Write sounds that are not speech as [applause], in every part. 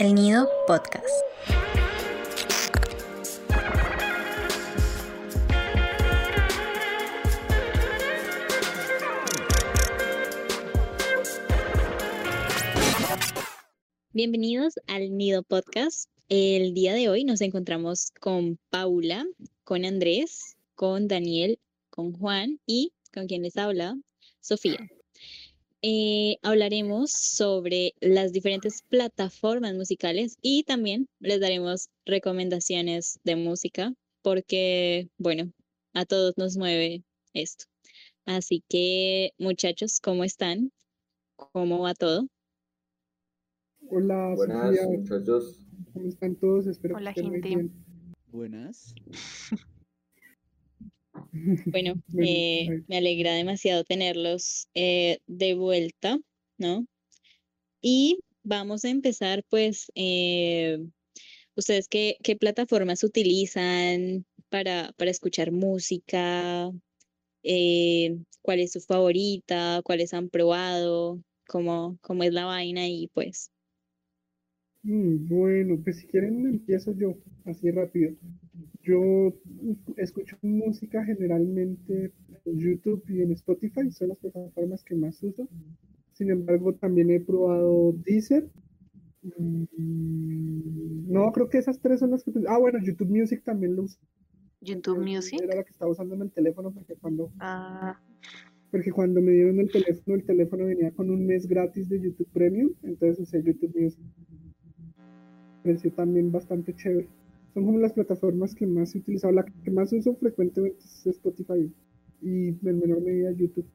El Nido Podcast. Bienvenidos al Nido Podcast. El día de hoy nos encontramos con Paula, con Andrés, con Daniel, con Juan y con quien les habla, Sofía. Eh, hablaremos sobre las diferentes plataformas musicales y también les daremos recomendaciones de música porque, bueno, a todos nos mueve esto. Así que, muchachos, ¿cómo están? ¿Cómo va todo? Hola, Buenas, muchachos. ¿Cómo están todos? Espero Hola, que estén muy bien. Buenas. [laughs] Bueno, [laughs] eh, me alegra demasiado tenerlos eh, de vuelta, ¿no? Y vamos a empezar, pues, eh, ¿ustedes qué, qué plataformas utilizan para, para escuchar música? ¿cuál es su favorita? ¿Cuáles han probado? ¿Cómo, cómo es la vaina? Y pues, Bueno, pues si quieren empiezo yo, así rápido. Yo escucho música generalmente en YouTube y en Spotify, son las plataformas que más uso. Sin embargo, también he probado Deezer. Mm, No, creo que esas tres son las que... Ah, bueno, YouTube Music también lo uso. YouTube Music. Era la que estaba usando en el teléfono porque cuando, Ah, porque cuando me dieron el teléfono, el teléfono venía con un mes gratis de YouTube Premium, entonces usé YouTube Music. Pareció también bastante chévere. Son como las plataformas que más he utilizado. La que más uso frecuentemente es Spotify y en menor medida YouTube.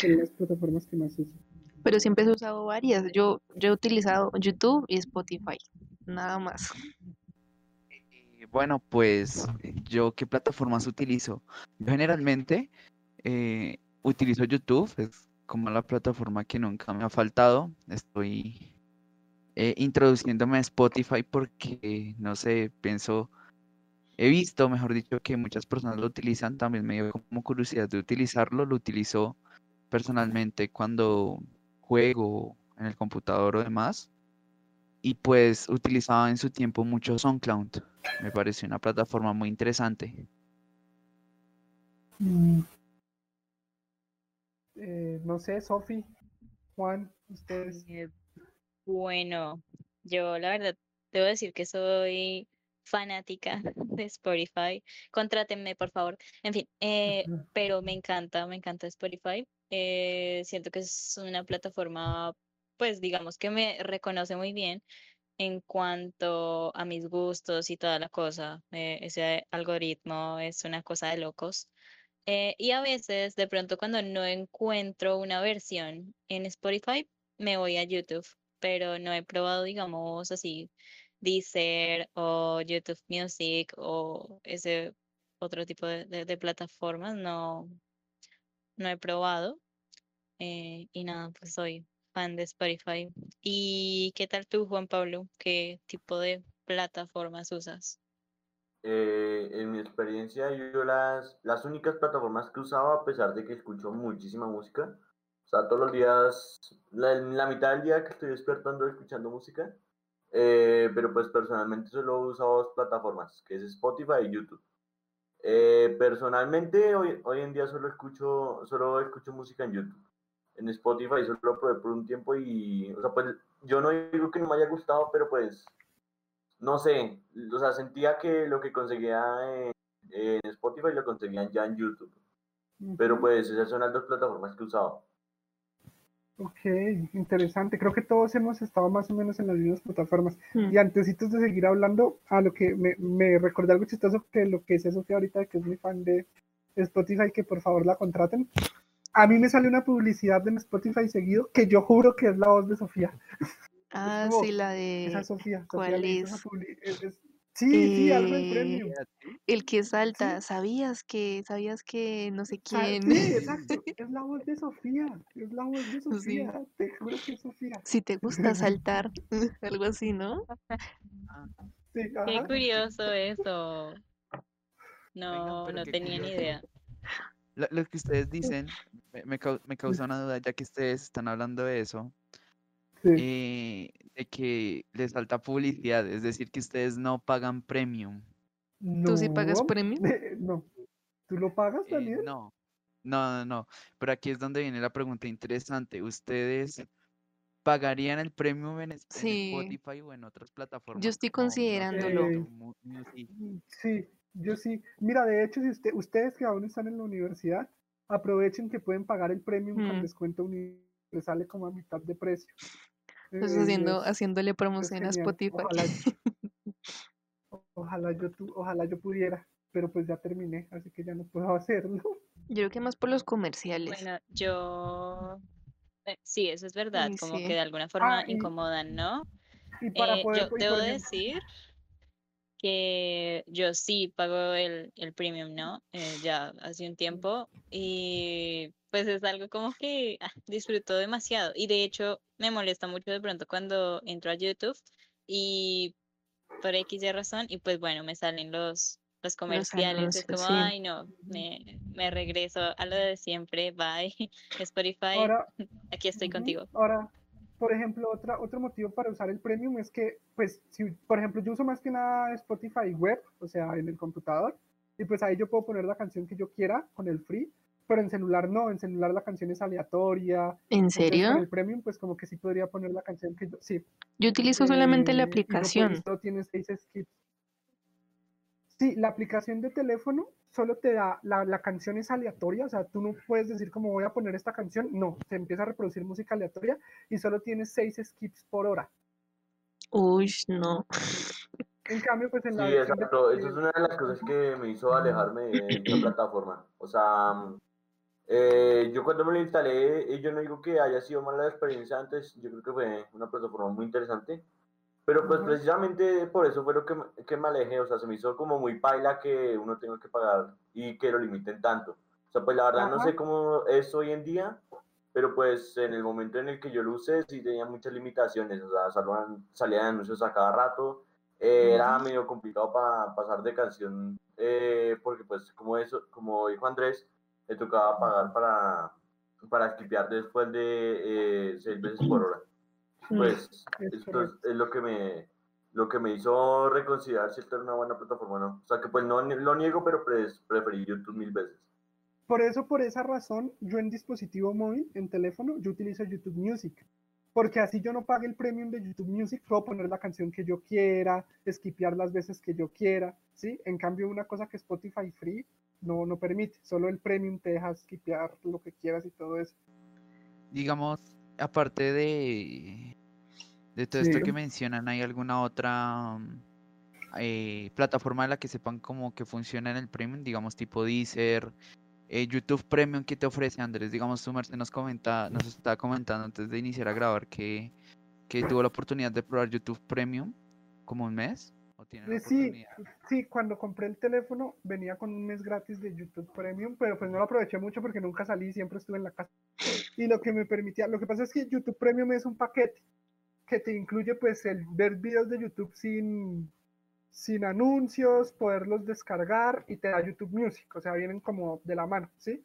Son las plataformas que más uso. pero siempre he usado varias. Yo, yo he utilizado YouTube y Spotify. Nada más. Eh, Bueno, pues yo qué plataformas utilizo. Yo generalmente eh, utilizo YouTube, es como la plataforma que nunca me ha faltado. Estoy eh, introduciéndome a Spotify porque, no sé, pienso, he visto, mejor dicho, que muchas personas lo utilizan. También me dio como curiosidad de utilizarlo. Lo utilizo personalmente cuando juego en el computador o demás. Y pues utilizaba en su tiempo mucho SoundCloud. Me pareció una plataforma muy interesante. Eh, no sé, Sofi, Juan, ustedes. Eh, Bueno, yo la verdad debo decir que soy fanática [laughs] de Spotify. Contrátenme, por favor. En fin, eh, pero me encanta, me encanta Spotify. Eh, siento que es una plataforma, pues digamos que me reconoce muy bien en cuanto a mis gustos y toda la cosa. eh, ese algoritmo es una cosa de locos. Y a veces, de pronto, cuando no encuentro una versión en Spotify, me voy a YouTube, pero no he probado, digamos, así, Deezer o YouTube Music o ese otro tipo de, plataformas, no, no he probado. eh, y nada, pues soy fan de Spotify. ¿Y qué tal tú, Juan Pablo? ¿Qué tipo de plataformas usas? Eh, en mi experiencia, yo las, las únicas plataformas que usaba, a pesar de que escucho muchísima música, sea, todos los días, la, la mitad del día que estoy despertando escuchando música, eh, pero pues personalmente solo uso dos plataformas, que es Spotify y YouTube. Eh, personalmente, hoy, hoy en día solo escucho, solo escucho música en YouTube. En Spotify solo lo probé por un tiempo y, o sea, pues yo no digo que no me haya gustado, pero pues no sé, o sea, sentía que lo que conseguía en, en Spotify lo conseguían ya en YouTube. Pero pues esas son las dos plataformas que usaba. Ok, interesante. Creo que todos hemos estado más o menos en las mismas plataformas. Mm. Y antesitos de seguir hablando, a lo que me, me recordé algo chistoso que lo que decía Sofía ahorita, que es muy fan de Spotify, que por favor la contraten. A mí me sale una publicidad en Spotify seguido que yo juro que es la voz de Sofía. Ah, como- sí, la Esa de es Sofía. ¿cuál Sofía esa es? es- es- Sí, sí, algo del Eh, premio. el que salta. ¿Sabías que, sabías que no sé Ah, quién? sí, [laughs] exacto. Es la voz de Sofía. Es la voz de Sofía. Te juro que es Sofía. Si te gusta saltar, [laughs] [laughs] algo así, ¿no? Sí, Qué curioso eso. No, no tenía ni idea. Lo, lo que ustedes dicen me, me me causa una duda, ya que ustedes están hablando de eso. Sí. Eh, de que les falta publicidad, es decir, que ustedes no pagan premium. ¿Tú sí pagas premium? [laughs] No. ¿Tú lo pagas, Eh, Daniel? no, no, no, no. Pero aquí es donde viene la pregunta interesante. ¿Ustedes pagarían el premium en. Spotify o en otras plataformas? estoy no sé, considerándolo. Eh, Music? Sí, yo sí. Mira, de hecho, si usted, ustedes que aún están en la universidad, aprovechen que pueden pagar el premium con Mm. descuento uni- les sale como a mitad de precio. Pues Eh, haciendo, haciéndole es promoción a. Spotify. Ojalá, [laughs] ojalá yo tu- ojalá yo pudiera, pero pues ya terminé, así que ya no puedo hacerlo. Yo creo que más por los comerciales. Bueno, yo... eh, Sí, eso es verdad, como sí. que de alguna forma Ah, incomodan, ¿no? Y para Eh, poder, yo y debo decir que yo sí pago el, el premium, ¿no? Eh, ya hace un tiempo y pues es algo como que ah, disfruto demasiado y de hecho me molesta mucho de pronto cuando entro a YouTube y por X y razón y pues bueno, me salen los, los comerciales, es anuncios, como, sí. ay no, me, me regreso a lo de siempre, bye, [laughs] Spotify, ahora, [laughs] aquí estoy contigo. Ahora, por ejemplo, otra, otro motivo para usar el premium es que, pues, si, por ejemplo, yo uso más que nada Spotify web, o sea, en el computador, y pues ahí yo puedo poner la canción que yo quiera con el free, pero en celular no, en celular la canción es aleatoria. ¿En serio? Con el premium, pues como que sí podría poner la canción que yo, sí. Yo utilizo solamente la eh, no aplicación. tiene seis skips. Sí, la aplicación de teléfono solo te da, la, la canción es aleatoria, o sea, tú no puedes decir como voy a poner esta canción, no, se empieza a reproducir música aleatoria y solo tienes seis skips por hora. Uy, no. En cambio, pues en la Sí, versión de- exacto. Eso es una de las cosas que me hizo alejarme de [clears throat] esta plataforma. O sea, eh, yo cuando me lo instalé, eh, yo no digo que haya sido mala la experiencia antes, yo creo que fue una plataforma muy interesante. Pero pues precisamente por eso fue lo que, me- que me alejé, o sea, se me hizo como muy paila que uno tenga que pagar y que lo limiten tanto. O sea, pues la verdad no sé cómo es hoy en día, pero pues en el momento en el que yo lo usé sí tenía muchas limitaciones, o sea, salían, salían anuncios a cada rato, eh, era medio complicado para pasar de canción, eh, porque pues como eso, como dijo Andrés, le tocaba pagar para, para después de eh, seis veces por hora. Mm. Pues Es esto es, lo que me lo que me hizo reconsiderar si esta era una buena plataforma o no. O sea que pues no lo niego, pero preferí YouTube mil veces. Por eso, por esa razón, yo en dispositivo móvil, en teléfono, yo utilizo YouTube Music. Porque así yo no pague el premium de YouTube Music, puedo poner la canción que yo quiera, skipear las veces que yo quiera, ¿sí? En cambio, una cosa que Spotify Free no, no permite, solo el premium te deja skipear lo que quieras y todo eso. Digamos, aparte de, de todo esto que mencionan, ¿hay alguna otra mm, eh, plataforma de la que sepan cómo que funciona en el premium? Digamos, tipo Deezer, eh, YouTube Premium, ¿qué te ofrece, Andrés? Digamos, tu Merced nos comenta, nos estaba comentando antes de iniciar a grabar que, que tuvo la oportunidad de probar YouTube Premium como un mes. ¿O tiene la Eh, Sí, sí, cuando compré el teléfono venía con un mes gratis de YouTube Premium, pero pues no lo aproveché mucho porque nunca salí, siempre estuve en la casa. Y lo que me permitía, lo que pasa es que YouTube Premium es un paquete que te incluye pues el ver videos de YouTube sin, sin anuncios, poderlos descargar y te da YouTube Music, o sea, vienen como de la mano, ¿sí?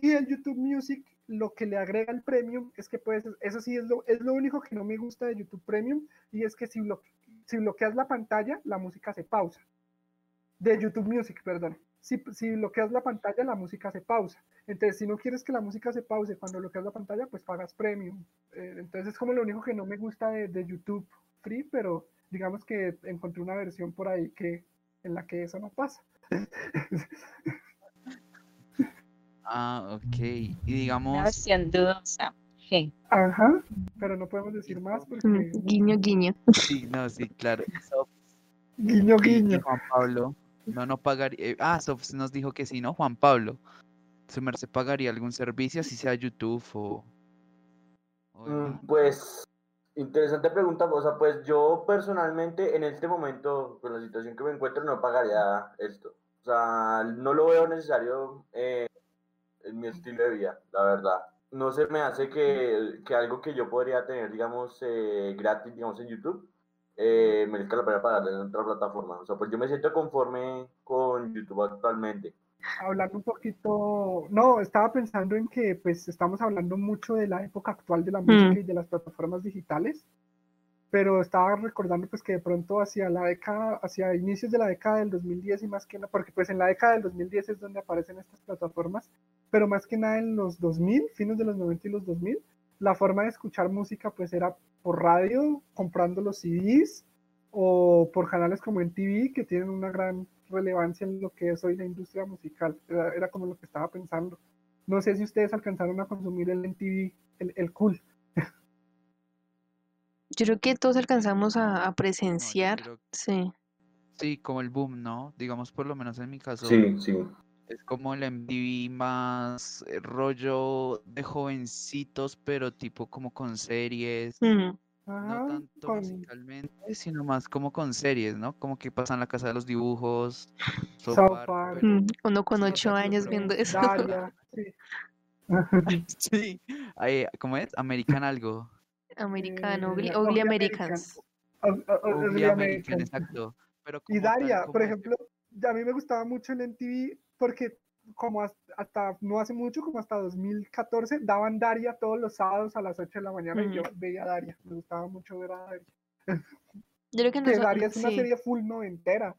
Y el YouTube Music lo que le agrega el Premium es que puedes, eso sí es lo, es lo único que no me gusta de YouTube Premium y es que si, blo- si bloqueas la pantalla, la música se pausa. De YouTube Music, perdón. Si, si bloqueas la pantalla, la música se pausa. Entonces, si no quieres que la música se pause cuando bloqueas la pantalla, pues pagas premium. Eh, entonces, es como lo único que no me gusta de, de YouTube Free, pero digamos que encontré una versión por ahí que en la que eso no pasa. [laughs] Ah, ok. Y Una digamos, versión dudosa. Sí. Ajá, pero no podemos decir más porque Mm, Guiño, guiño. sí, no, sí, claro. Sof guiño guiño. Juan Pablo, no, no pagaría. eh, ah, Sof nos dijo que sí, ¿no? Juan Pablo, ¿su merced pagaría algún servicio, así sea YouTube o. o Mm? Pues, interesante pregunta, o sea, pues yo personalmente en este momento, con la situación que me encuentro, no pagaría esto. O sea, no lo veo necesario eh, en mi estilo de vida, la verdad. No se me hace que, que algo que yo podría tener, digamos, eh, gratis, digamos, en YouTube, eh, merezca la pena pagar en otra plataforma. O sea, pues yo me siento conforme con YouTube actualmente. Hablando un poquito, no, estaba pensando en que pues estamos hablando mucho de la época actual de la música y de las plataformas digitales, pero estaba recordando pues que de pronto hacia la década, hacia inicios de la década del 2010 y más que nada, porque pues en la década del 2010 es donde aparecen estas plataformas, pero más que nada en los 2000, fines de los 90 y los 2000, la forma de escuchar música pues era por radio, comprando los CDs o por canales como en TV que tienen una gran relevancia en lo que es hoy la industria musical. Era, era como lo que estaba pensando. No sé si ustedes alcanzaron a consumir el MTV, el, el cool. Yo creo que todos alcanzamos a, a No, yo presenciar, creo- sí. sí, como el boom, ¿no? Digamos, por lo menos en mi caso, Sí, sí. Es como el MTV más eh, rollo de jovencitos, pero tipo como con series. Mm, Ajá, No tanto con musicalmente, sino más como con series, ¿no? Como que pasan la casa de los dibujos, South South Park, Park. pero- mm, Uno con ocho años viendo eso. [laughs] Daria, sí. [laughs] Sí, ahí, ¿cómo es? American algo. Americano, Eh, Ugly, Ugly Ugly American. Americans. Ugly American, exacto. Pero Y Daria, como por ejemplo, a mí me gustaba mucho el MTV porque como has- hasta no hace mucho, como hasta 2014, daban Daria todos los sábados a las 8 de la mañana y yo veía Daria. Me gustaba mucho ver a Daria. Yo creo que Que nosotros, Daria es una sí, serie full noventera.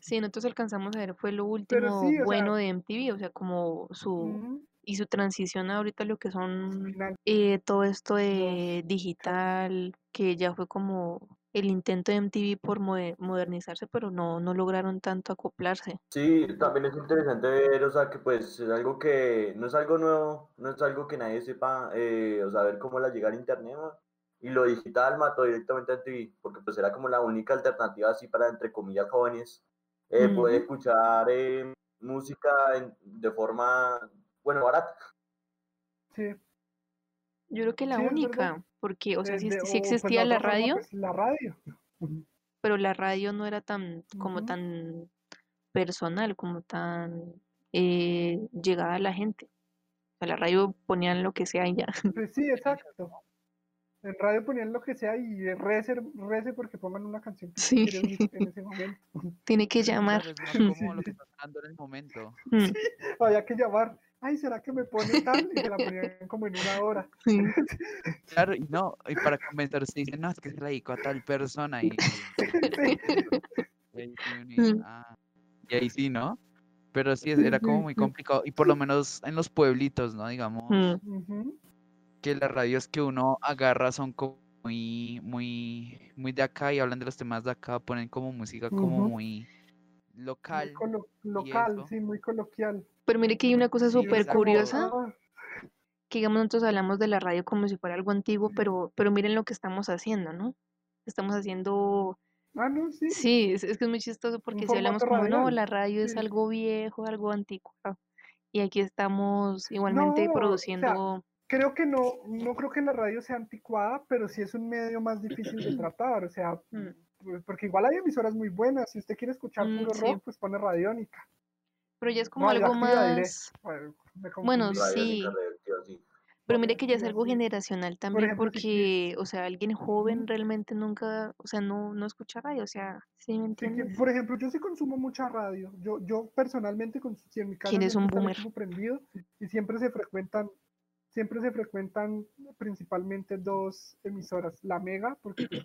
sí, nosotros alcanzamos a ver, fue lo último sí, o sea, bueno de MTV, o sea, como su, y su transición ahorita a lo que son eh, todo esto de digital, que ya fue como el intento de MTV por moder- modernizarse, pero no, no lograron tanto acoplarse. Sí, también es interesante ver, o sea, que pues es algo que no es algo nuevo, no es algo que nadie sepa, eh, o sea, ver cómo la llegar a internet, ¿no? y lo digital mató directamente a TV, porque pues era como la única alternativa así para, entre comillas, jóvenes, eh, poder escuchar eh, música en- de forma, bueno, barata. Sí. Yo creo que la Sí, es verdad. única, porque, o sea, sí, sí o, pues, existía la radio, pues, la radio. [laughs] Pero la radio no era tan, como tan personal, como tan eh, llegada a la gente. O sea, la radio ponían lo que sea y ya. [laughs] Pues sí, exacto. En radio ponían lo que sea y rece, rece porque pongan una canción que Sí. en ese momento. [laughs] Tiene que llamar. Claro, es más como lo que está sonando en el momento. Mm, Había que llamar. Ay, ¿será que me pone tal? Y se la ponían como en una hora. [laughs] sí. [laughs] Claro, y no, y para convencerse dicen, no, es que se la dedico a tal persona y, [laughs] sí Mm. "Ah", y ahí sí, ¿no? Pero sí, era como muy complicado, y por lo menos en los pueblitos, ¿no? Digamos, Mm, que las radios que uno agarra son como muy, muy, muy de acá y hablan de los temas de acá, ponen como música como muy Muy local. colo- local, sí, muy coloquial. Pero mire que hay una cosa súper curiosa, que digamos nosotros hablamos de la radio como si fuera algo antiguo, pero, pero miren lo que estamos haciendo, ¿no? Estamos haciendo, ah, no, sí. sí, es, es que es muy chistoso porque si hablamos como, no, la radio es sí. algo viejo, algo anticuado, y aquí estamos igualmente No, o sea, produciendo, Creo que no, no creo que la radio sea anticuada, pero sí es un medio más difícil de [clears throat] tratar. O sea, Mm. pues, porque igual hay emisoras muy buenas. Si usted quiere escuchar Mm, puro sí. rock, pues pone radiónica. Pero ya es como algo más, Bueno, sí. pero mire que ya es algo generacional también ejemplo, si porque, o sea, alguien joven realmente nunca, o sea, no, no escucha radio, o sea, ¿sí me Sí, que, entiendes? por ejemplo, yo sí consumo mucha radio. Yo, yo personalmente, cons- si en mi casa ¿Quién es un boomer? prendido y siempre se frecuentan, siempre se frecuentan principalmente dos emisoras. La Mega, porque pues,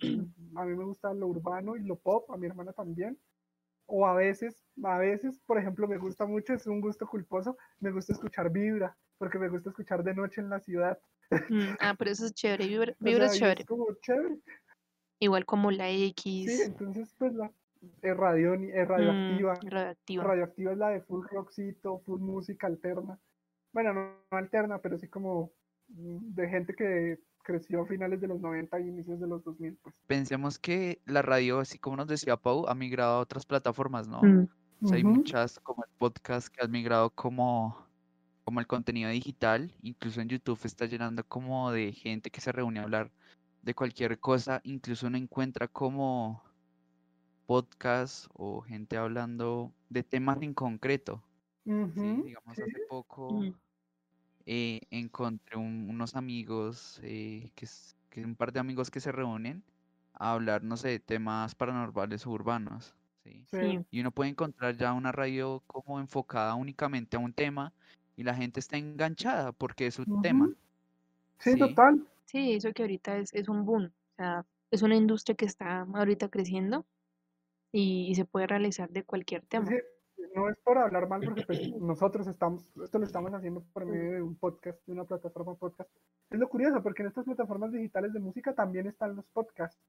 a mí me gusta lo urbano y lo pop, a mi hermana también. O a veces, a veces, por ejemplo, me gusta mucho, es un gusto culposo, me gusta escuchar Vibra, porque me gusta escuchar de noche en la ciudad. Mm, ah, pero eso es chévere, Vibra, [laughs] O Vibra sea, es chévere. es como chévere. Igual como la Sí, X, entonces pues la es, radio, es mm, radioactiva. radioactiva. Radioactiva es la de full rockcito, full música alterna. Bueno, no, no alterna, pero sí como mm, de gente que creció a finales de los 90 y inicios de los 2000, pues. Pensemos que la radio, así como nos decía Pau, ha migrado a otras plataformas, ¿no? Mm, O sea, hay muchas como el podcast que han migrado como, como el contenido digital, incluso en YouTube está llenando como de gente que se reúne a hablar de cualquier cosa, incluso uno encuentra como podcast o gente hablando de temas en concreto, ¿sí? Digamos, sí. hace poco mm, eh, encontré un- unos amigos, eh, que, es- que un par de amigos que se reúnen a hablar, no sé, de temas paranormales o urbanos, ¿sí? Sí. Y uno puede encontrar ya una radio como enfocada únicamente a un tema y la gente está enganchada porque es su tema. Sí, Sí. total. Sí, eso que ahorita es, es un boom. O sea, es una industria que está ahorita creciendo y, y se puede realizar de cualquier tema. No es por hablar mal, porque pues, nosotros estamos, esto lo estamos haciendo por medio de un podcast, de una plataforma podcast. Es lo curioso, porque en estas plataformas digitales de música también están los podcasts.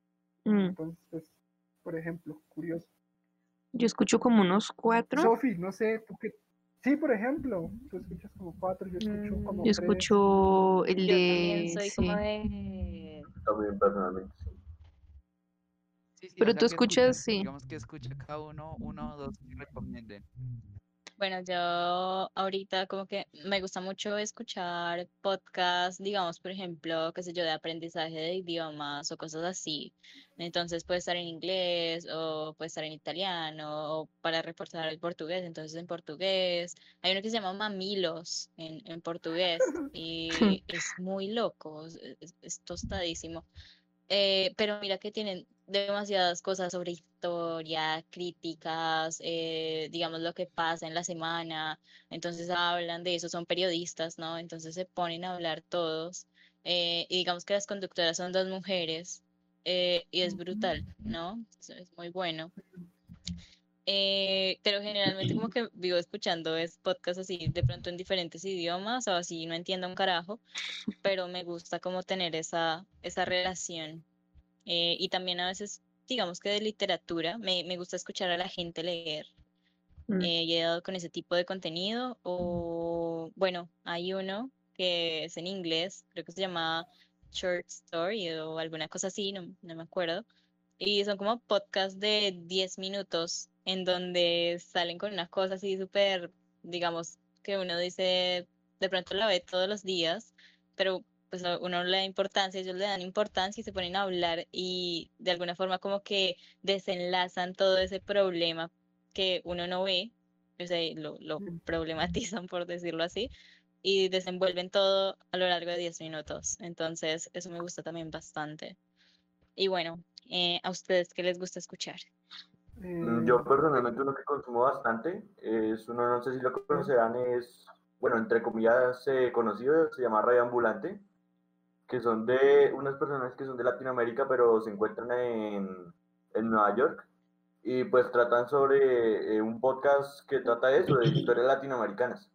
Mm, Entonces, pues, por ejemplo, curioso. Yo escucho como unos cuatro. Sofi, no sé, tú qué. Sí, por ejemplo, tú escuchas como cuatro, yo escucho Mm, como Yo tres. escucho el Yo de... también soy como sí. de... También personalmente. sí. Sí, sí, Pero tú escuchas, sí. Digamos que escucha cada uno, uno o dos que recomienden. Bueno, yo ahorita como que me gusta mucho escuchar podcasts, digamos, por ejemplo, qué sé yo, de aprendizaje de idiomas o cosas así. Entonces puede estar en inglés o puede estar en italiano o para reforzar el portugués, entonces en portugués. Hay uno que se llama Mamilos en, en portugués [laughs] y es muy loco, es tostadísimo. Eh, pero mira que tienen demasiadas cosas sobre historia, críticas, eh, digamos lo que pasa en la semana. Entonces hablan de eso, son periodistas, ¿no? Entonces se ponen a hablar todos. eh, y digamos que las conductoras son dos mujeres eh, y es brutal, ¿no? Es, es muy bueno. Eh, pero generalmente como que vivo escuchando es podcast así, de pronto en diferentes idiomas o así, no entiendo un carajo, pero me gusta como tener esa, esa relación. Eh, y también a veces, digamos que de literatura, me, me gusta escuchar a la gente leer. Mm, Eh, y he dado con ese tipo de contenido. O bueno, hay uno que es en inglés, creo que se llama Short Story o alguna cosa así, no, no me acuerdo. Y son como podcasts de 10 minutos en donde salen con unas cosas así súper, digamos, que uno dice, de pronto la ve todos los días, pero pues a uno le da importancia, ellos le dan importancia y se ponen a hablar y de alguna forma como que desenlazan todo ese problema que uno no ve, o sea, lo, lo problematizan por decirlo así, y desenvuelven todo a lo largo de 10 minutos. Entonces, eso me gusta también bastante. Y bueno, eh, ¿a ustedes qué les gusta escuchar? Mm, Eh, Yo personalmente uno que consumo bastante es uno, no sé si lo conocerán, es, bueno, entre comillas eh, conocido, se llama Radio Ambulante, que son de unas personas que son de Latinoamérica, pero se encuentran en, en Nueva York. Y pues tratan sobre eh, un podcast que trata eso, de historias latinoamericanas.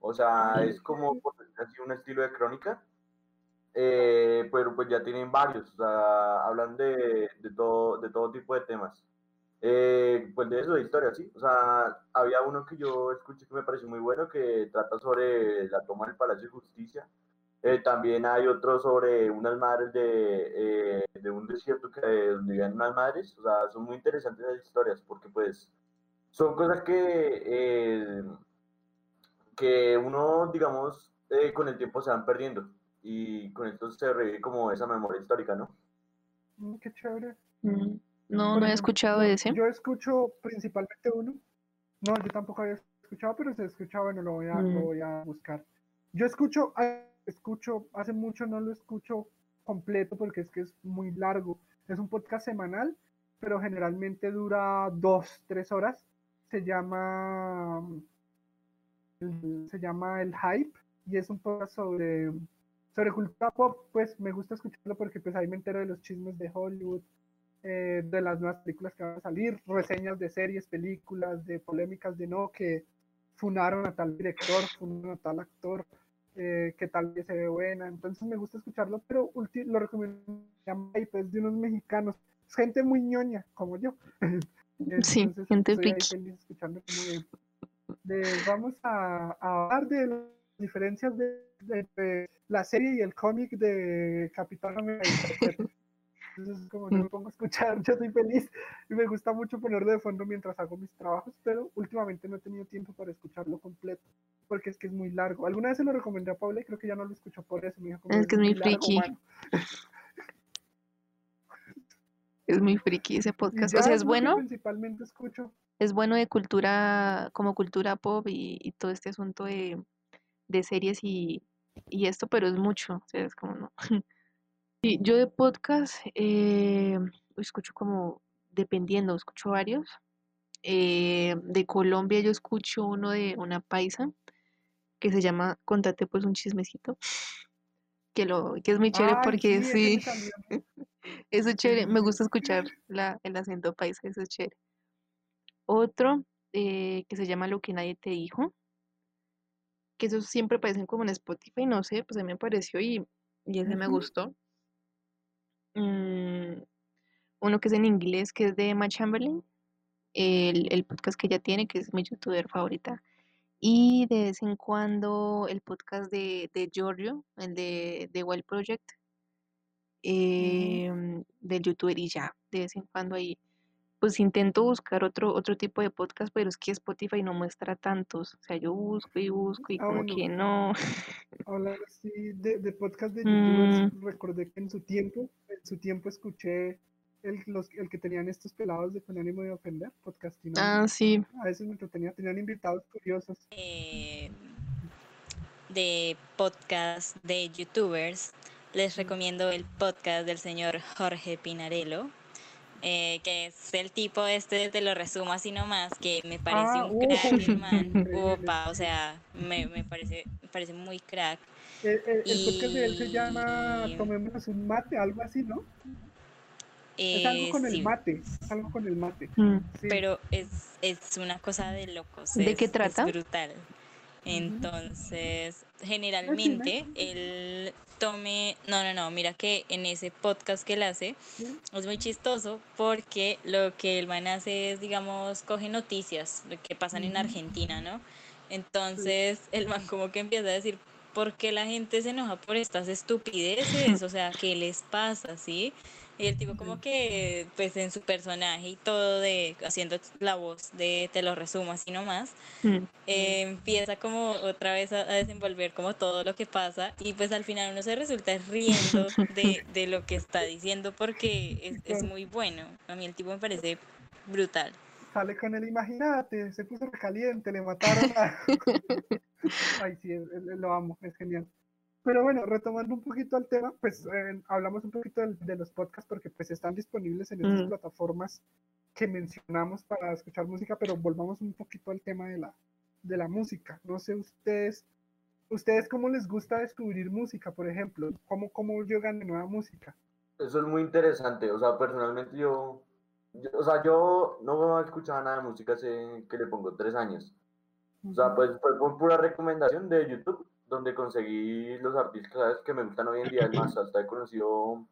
O sea, es como decir así, un estilo de crónica, eh, pero pues ya tienen varios, o sea, hablan de, de, todo, de todo tipo de temas. Eh, pues de eso, de historia, sí. O sea, había uno que yo escuché que me pareció muy bueno, que trata sobre la toma del Palacio de Justicia. Eh, también hay otro sobre unas madres de, eh, de un desierto que donde vivían unas madres. O sea, son muy interesantes las historias porque pues son cosas que, eh, que uno, digamos, eh, con el tiempo se van perdiendo. Y con esto se revive como esa memoria histórica, ¿no? mm, qué chévere. mm, No, Por no he escuchado de ese. Yo escucho principalmente uno. No, yo tampoco había escuchado, pero se escuchaba, bueno, lo voy a, lo Mm. voy a buscar. Yo escucho, escucho, hace mucho no lo escucho completo porque es que es muy largo. Es un podcast semanal, pero generalmente dura dos, tres horas. Se llama, el- se llama El Hype y es un podcast sobre, sobre cultura pop. Pues me gusta escucharlo porque pues ahí me entero de los chismes de Hollywood, eh, de las nuevas películas que van a salir, reseñas de series, películas, de polémicas de no, que funaron a tal director, funaron a tal actor, eh, que tal vez se ve buena. Entonces me gusta escucharlo, pero ulti- lo recomiendo. se llama Hype, Es de unos mexicanos. Es gente muy ñoña, como yo. [laughs] Sí, Entonces, gente estoy ahí friki. feliz escuchando como de, de- vamos a, a hablar de las diferencias de, de- de la serie y el cómic de Capitán América. Entonces, como no me pongo a escuchar, yo soy feliz y me gusta mucho ponerlo de fondo mientras hago mis trabajos, pero últimamente no he tenido tiempo para escucharlo completo, porque es que es muy largo. Alguna vez se lo recomendé a Paula y creo que ya no lo escuchó por eso. Me dijo, como, Es que es muy friki. mano". [laughs] Es muy friki ese podcast. ya O sea, es que bueno, Principalmente escucho. es bueno de cultura, como cultura pop y, y todo este asunto de, de series y, y esto, pero es mucho. O sea, es como no. [laughs] Sí, yo de podcast eh, escucho como, dependiendo, escucho varios. Eh, de Colombia yo escucho uno de una paisa que se llama Contate pues un chismecito, que lo, que es muy chévere Ay, porque sí. [laughs] Eso es chévere. Me gusta escuchar la, el acento paisa, eso es chévere. Otro eh, que se llama Lo que nadie te dijo. Que esos siempre aparecen como en Spotify, no sé, pues a mí me pareció y, y ese me gustó. Mm, uno que es en inglés, que es de Emma Chamberlain, el, el podcast que ella tiene, que es mi youtuber favorita. Y de vez en cuando el podcast de, de Giorgio, el de, de Wild Project, em, del youtuber y ya, de vez en cuando ahí, pues intento buscar otro, otro tipo de podcast, pero es que Spotify no muestra tantos, o sea, yo busco y busco y Ah, como bueno. que no, Hablando así de, de podcast de [laughs] Mm. youtubers, recordé que en su tiempo, en su tiempo escuché el, los, el que tenían estos pelados de con ánimo de ofender, podcastinando. ah, sí, A veces me entretenía, tenían invitados curiosos. eh, de podcast de youtubers, les recomiendo el podcast del señor Jorge Pinarello, eh, que es el tipo este, te lo resumo así nomás, que me parece Ah, un crack, uy, el man. [laughs] Opa, o sea, me, me parece, me parece muy crack. El, el- el podcast de él se llama Tomémonos un mate, algo así, ¿no? Es algo con el mate, es algo con el mate. mm, Sí. pero es, es una cosa de locos. ¿De es- qué es trata? brutal. Entonces, generalmente él tome, no, no, no, mira que en ese podcast que él hace es muy chistoso porque lo que el man hace es, digamos, coge noticias, lo que pasan en. Argentina, ¿no? Entonces el man como que empieza a decir, ¿por qué la gente se enoja por estas estupideces? O sea, ¿qué les pasa, sí? Y el tipo como que, pues en su personaje y todo de, haciendo la voz de, te lo resumo así nomás, mm, eh, empieza como otra vez a, a desenvolver como todo lo que pasa y pues al final uno se resulta riendo de, de lo que está diciendo porque es, es muy bueno. A mí el tipo me parece brutal. Sale con el imagínate, se puso caliente, le mataron a... [laughs] Ay, sí, lo amo, es genial. Pero bueno, retomando un poquito al tema, pues eh, hablamos un poquito de, los podcasts porque pues están disponibles en estas Mm. plataformas que mencionamos para escuchar música, pero volvamos un poquito al tema de la, de la música. No sé ustedes, ustedes cómo les gusta descubrir música, por ejemplo, cómo, cómo llegan de nueva música. Eso es muy interesante. O sea, personalmente yo, yo- o sea, yo no escuchaba nada de música hace que le pongo tres años. O sea, pues fue por pura recomendación de YouTube, donde conseguí los artistas que me gustan hoy en día. Es más, [clears throat] hasta he conocido,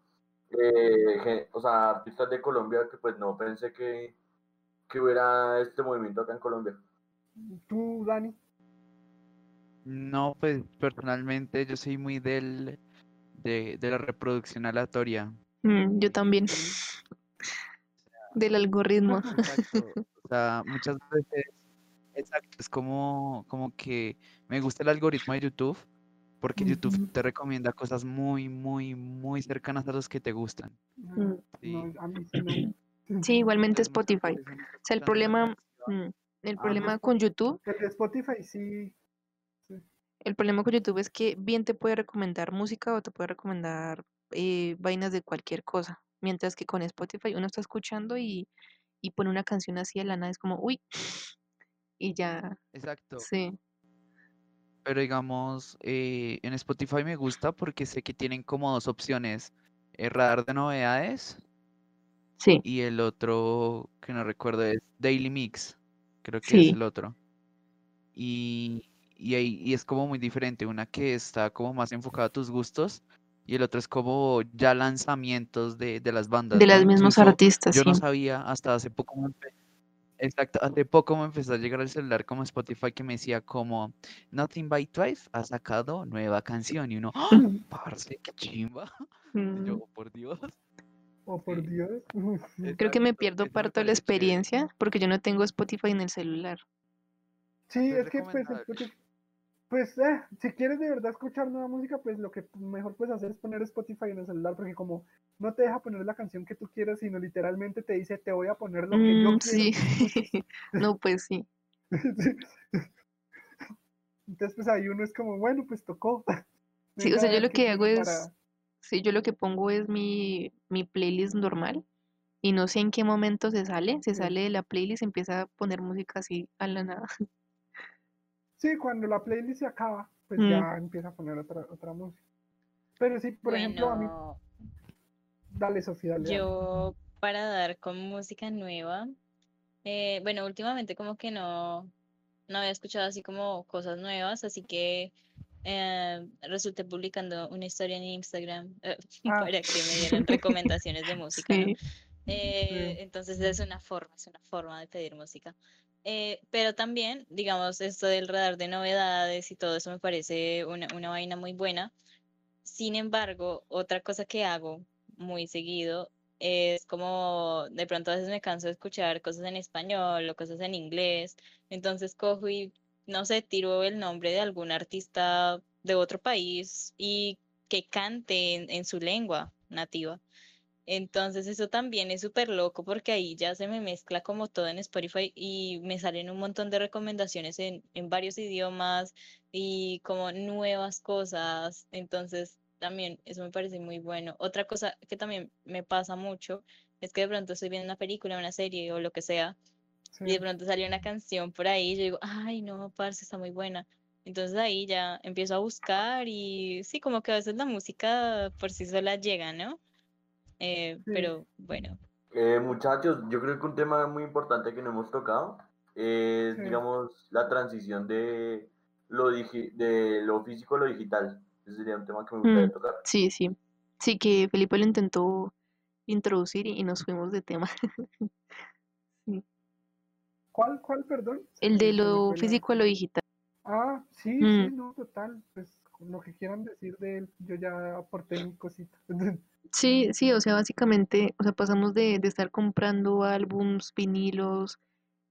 eh, gen- o sea, artistas de Colombia que pues no pensé que, que hubiera este movimiento acá en Colombia. Tú, Dani. No, pues personalmente yo soy muy del de, de la reproducción aleatoria. mm, yo también, del algoritmo. Exacto. O sea, muchas veces, exacto, es como, como que me gusta el algoritmo de YouTube, porque YouTube te recomienda cosas muy, muy, muy cercanas a los que te gustan. No, Sí. [clears throat] igualmente Spotify. O sea, el problema, mm, el Ah, problema con YouTube, Spotify sí. el problema con YouTube es que bien te puede recomendar música o te puede recomendar eh, vainas de cualquier cosa. Mientras que con Spotify uno está escuchando y, y pone una canción así de la nada, es como, uy, y ya, Exacto. sí. Pero digamos, eh, en Spotify me gusta porque sé que tienen como dos opciones, el radar de novedades Sí, y el otro que no recuerdo es Daily Mix, creo que Sí. es el otro. Y, y, ahí, y es como muy diferente, una que está como más enfocada a tus gustos y el otro es como ya lanzamientos de, de las bandas, de ¿no? las mismos Incluso artistas, yo sí. no sabía hasta hace poco me empe- Exacto, hace poco me empezó a llegar al celular como Spotify que me decía como Nothing by Twice ha sacado nueva canción y uno, [clears throat] ¡Ah! parce, qué chimba. [laughs] Y Mm, yo, "Oh, por Dios. Oh, por. Dios. [laughs] Creo que me pierdo parte de la chévere. experiencia porque yo no tengo Spotify en el celular. Sí, Es es que pues, pues eh, si quieres de verdad escuchar nueva música, pues lo que mejor puedes hacer es poner Spotify en el celular, porque como no te deja poner la canción que tú quieras, sino literalmente te dice, te voy a poner lo que yo Mm, quiero. sí, que escuches". [laughs] no, pues sí. [laughs] Entonces, pues ahí uno es como, bueno, pues tocó. Sí, o sea, yo lo que hago es, para- sí, yo lo que pongo es mi, mi playlist normal y no sé en qué momento se sale, se Sí. sale de la playlist y empieza a poner música así a la nada. Sí, cuando la playlist se acaba, pues Mm. ya empieza a poner otra, otra música. Pero sí, por ejemplo, a mí, Dale, Sofía, dale. Yo, para dar con música nueva, eh, bueno, últimamente como que no, no había escuchado así como cosas nuevas, así que eh, resulté publicando una historia en Instagram [laughs] eh, Ah. para que me dieran [laughs] recomendaciones de música, ¿no? Sí. Eh, entonces es una forma, es una forma de pedir música. Eh, pero también, digamos, esto del radar de novedades y todo eso me parece una, una vaina muy buena. Sin embargo, otra cosa que hago muy seguido es como de pronto a veces me canso de escuchar cosas en español o cosas en inglés. Entonces cojo y, no sé, tiro el nombre de algún artista de otro país y que cante en, su lengua nativa. Entonces eso también es súper loco porque ahí ya se me mezcla como todo en Spotify y me salen un montón de recomendaciones en, en varios idiomas y como nuevas cosas. Entonces también eso me parece muy bueno. Otra cosa que también me pasa mucho es que de pronto estoy viendo una película, una serie o lo que sea y de Sí. pronto sale una canción por ahí y yo digo, ay no, parce, está muy buena. Entonces ahí ya empiezo a buscar y sí, como que a veces la música por sí sola llega, ¿no? Eh, Sí. pero bueno, Eh, muchachos, yo creo que un tema muy importante que no hemos tocado es, Sí. digamos, la transición de lo, digi- de lo físico a lo digital. Ese sería un tema que me gustaría Mm. tocar. Sí, sí. Sí, que Felipe lo intentó introducir y y nos fuimos de tema. [laughs] ¿Cuál, cuál, perdón? El de lo físico a lo digital. Ah, sí, Mm. sí, no, total. Pues con lo que quieran decir de él, yo ya aporté mi cosita. [laughs] Sí, sí, o sea, básicamente, o sea, pasamos de, de estar comprando álbums, vinilos,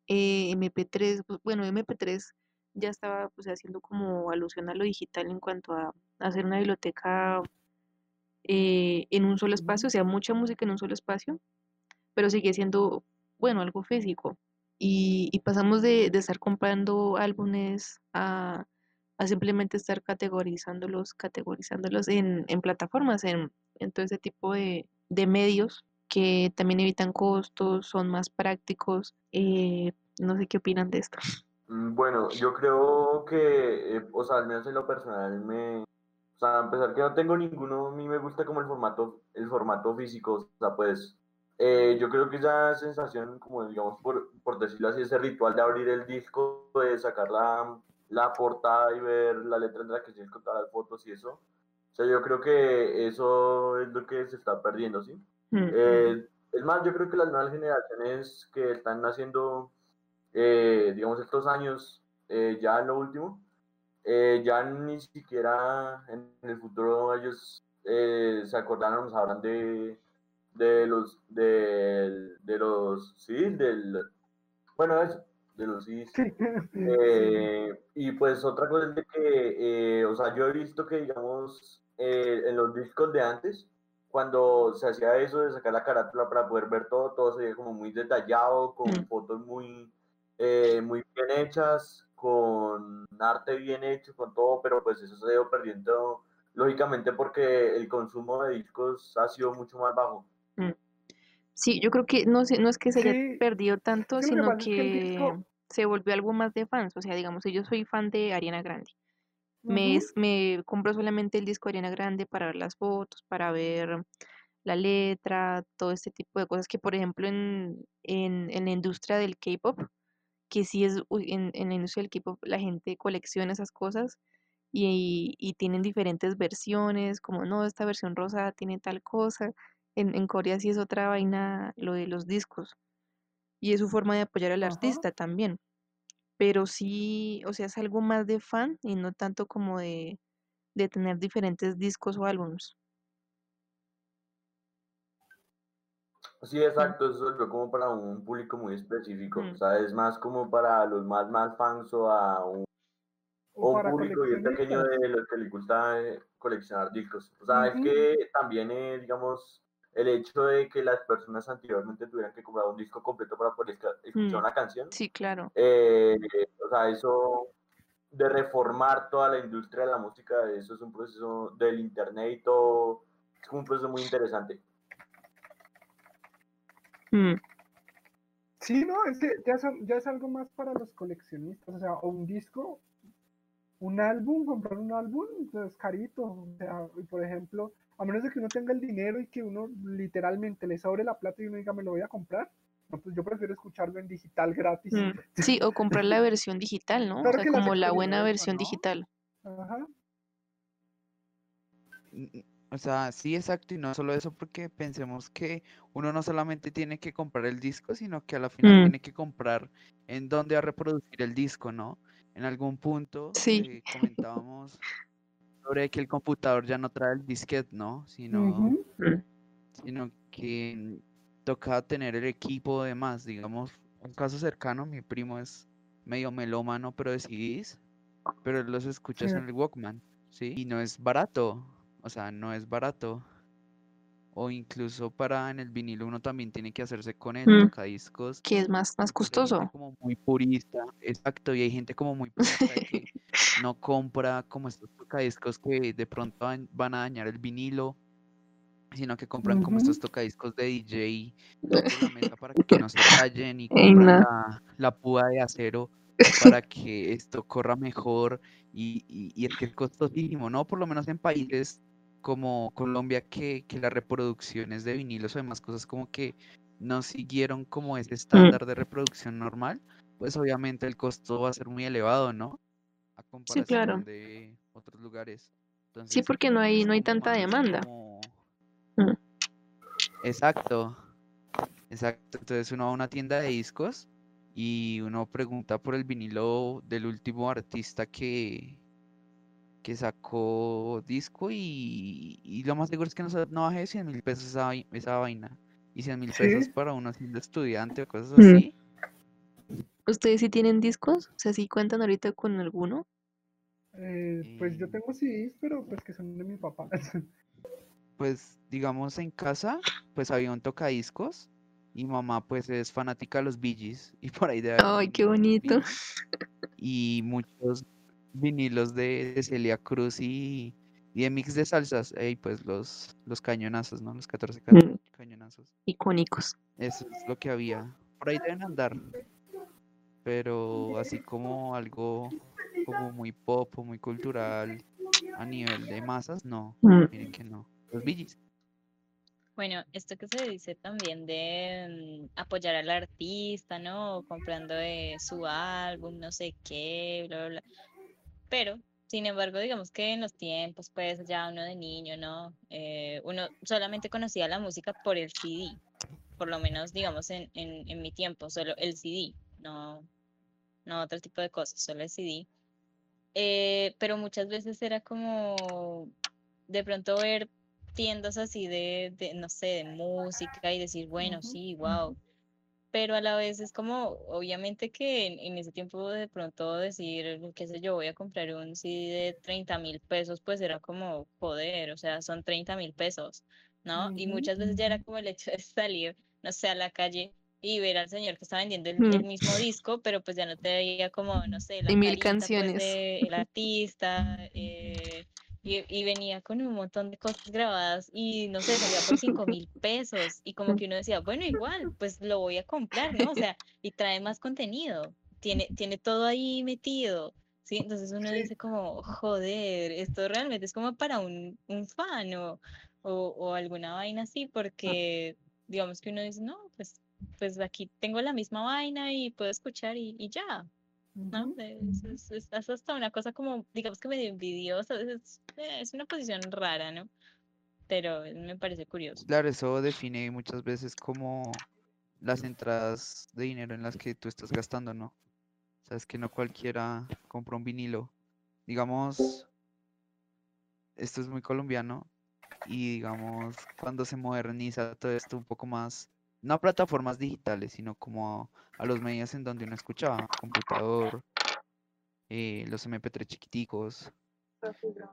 eh, MP3, pues, bueno, MP3 ya estaba pues haciendo como alusión a lo digital en cuanto a hacer una biblioteca eh, en un solo espacio, o sea, mucha música en un solo espacio, pero sigue siendo, bueno, algo físico. Y, y pasamos de, de estar comprando álbumes a, a simplemente estar categorizándolos, categorizándolos en, en plataformas, en, todo ese tipo de, medios que también evitan costos, son más prácticos. eh, no sé qué opinan de esto. Mm, Bueno, yo creo que, eh, o sea, al menos en lo personal, me, sea, a pesar que no tengo ninguno, a mí me gusta como el formato, el formato físico, o sea, pues, eh, yo creo que esa sensación, como digamos, por, por decirlo así, ese ritual de abrir el disco, de sacar la, la portada y ver la letra de la que se con todas las fotos y eso, o sea, yo creo que eso es lo que se está perdiendo, ¿sí? Mm, Eh, es más, yo creo que las nuevas generaciones que están naciendo, eh, digamos, estos años, eh, ya en lo último, eh, ya ni siquiera en el futuro ellos eh, se acordaron, nos hablan de, de los, del- de, los, sí, del, bueno, eso, de los. [laughs] Sí. Eh, y pues otra cosa es de que, eh, o sea, yo he visto que, digamos, eh, en los discos de antes, cuando se hacía eso de sacar la carátula para poder ver todo, todo se veía como muy detallado, con Mm. fotos muy, eh, muy bien hechas, con arte bien hecho, con todo, pero pues eso se ha ido perdiendo, lógicamente, porque el consumo de discos ha sido mucho más bajo. Sí, yo creo que no sé, no es que se haya Sí, perdido tanto, que sino que que disco- se volvió algo más de fans. O sea, digamos, yo soy fan de Ariana Grande. Me, Ujú. es- me compro solamente el disco de Ariana Grande para ver las fotos, para ver la letra, todo este tipo de cosas que, por ejemplo, en, en, en la industria del K-pop, que sí es, en, en la industria del K-pop la gente colecciona esas cosas y, y tienen diferentes versiones, como no, esta versión rosa tiene tal cosa. En, en Corea sí es otra vaina lo de los discos y es su forma de apoyar al Ajá. artista también. Pero sí, o sea, es algo más de fan y no tanto como de, de tener diferentes discos o álbums. Sí, exacto, eso es como para un público muy específico, Mm. o sea, es más como para los más, más fans o a un O o un público bien pequeño de los que les gusta eh, coleccionar discos. O sea, es que también, eh, digamos, el hecho de que las personas anteriormente tuvieran que comprar un disco completo para poder escuchar Mm. una canción, Sí, claro. eh, o sea, eso de reformar toda la industria de la música, eso es un proceso del internet y todo, es un proceso muy interesante. Mm, Sí, no, es que ya, son- ya es algo más para los coleccionistas, o sea, o un disco, un álbum, comprar un álbum, es carito, o sea, y por ejemplo, a menos de que uno tenga el dinero y que uno literalmente le sobre la plata y uno diga, me lo voy a comprar, no, pues yo prefiero escucharlo en digital gratis. Mm, [laughs] Sí, o comprar la versión digital, ¿no? O sea, como la buena versión ¿no? digital. Ajá. O sea, sí, exacto, y no solo eso, porque pensemos que uno no solamente tiene que comprar el disco, sino que a la final Mm. tiene que comprar en dónde va a reproducir el disco, ¿no? En algún punto Sí. eh, comentábamos sobre que el computador ya no trae el disquete, ¿no? Sino. Mm, sino que toca tener el equipo de más, digamos, un caso cercano, mi primo es medio melómano, pero de CDs, pero él los escuchas Sí. en el Walkman, ¿sí? Y no es barato, o sea, no es barato. O incluso para en el vinilo uno también tiene que hacerse con el Mm. tocadiscos. Que es más, más costoso. como muy purista, exacto, y hay gente como muy purista que [laughs] no compra como estos tocadiscos que de pronto van, a dañar el vinilo, sino que compran como estos tocadiscos de DJ sobre [laughs] la mesa para que no se rayen y compran no. la, la púa de acero para [laughs] que esto corra mejor y, y, y es que es costosísimo, ¿no? Por lo menos en países como Colombia que, que las reproducciones de vinilos o demás cosas como que no siguieron como ese estándar de reproducción normal, pues obviamente el costo va a ser muy elevado, ¿no? A comparación claro. de otros lugares. Sí, porque no hay, no hay tanta demanda. como- Mm. Exacto, exacto. Entonces uno va a una tienda de discos y uno pregunta por el vinilo del último artista que, que sacó disco y, y lo más seguro es que no, no baje de 100 mil pesos esa, esa vaina. Y 100 mil pesos Sí. para uno siendo estudiante o cosas Mm. así. ¿Ustedes sí tienen discos? O sea, ¿sí cuentan ahorita con alguno? Eh, pues yo Eh, tengo CDs, pero pues que son de mi papá. [laughs] Pues digamos en casa, pues había un tocadiscos y mamá pues es fanática de los Bee Gees y por ahí haber Ay, qué de bonito. Y muchos vinilos de, de Celia Cruz y, y de mix de salsas, y pues los, los cañonazos, ¿no? Los 14 ca- Mm, cañonazos. icónicos. Eso es lo que había. Por ahí deben andar, pero así como algo como muy pop o muy cultural a nivel de masas, no, Mm, miren que no. Los Gees. Bueno, esto que se dice también de mm, apoyar al artista, ¿no? Comprando eh, su álbum, no sé qué, bla, bla, bla. Pero, sin embargo, digamos que en los tiempos, pues ya uno de niño, ¿no? Eh, uno solamente conocía la música por el CD, por lo menos, digamos, en, en, en mi tiempo, solo el CD, no, no otro tipo de cosas, solo el CD. Eh, pero muchas veces era como de pronto ver tiendas así de, de, no sé, de música y decir, bueno, sí, wow. Pero a la vez es como, obviamente que en, en ese tiempo de pronto decir, qué sé yo, voy a comprar un CD de 30 mil pesos, pues era como, joder, o sea, son 30 mil pesos, ¿no? Y muchas veces ya era como el hecho de [laughs] salir, no sé, a la calle y ver al señor que está vendiendo el, el mismo disco, pero pues ya no te veía como, no sé, la Y mil carita pues canciones. del artista, eh, y, y venía con un montón de cosas grabadas y no sé, salía por cinco mil pesos y como que uno decía, bueno, igual, pues lo voy a comprar, ¿no? O sea, y trae más contenido, tiene, tiene todo ahí metido, ¿sí? Entonces uno Sí. dice como, joder, esto realmente es como para un, un fan o, o, o alguna vaina así, porque digamos que uno dice, no, pues, pues aquí tengo la misma vaina y puedo escuchar y, y ya, ¿no? Ujú. Es, es- es- es hasta una cosa como, digamos que medio envidiosa, es, eh, es una posición rara, ¿no? Pero me parece curioso. Claro, eso define muchas veces como las entradas de dinero en las que tú estás gastando, ¿no? O sea, es que no cualquiera compra un vinilo. Digamos, esto es muy colombiano y digamos, cuando se moderniza todo esto un poco más, no a plataformas digitales, sino como a, los medios en donde uno escuchaba, computador, eh, los MP3 chiquiticos,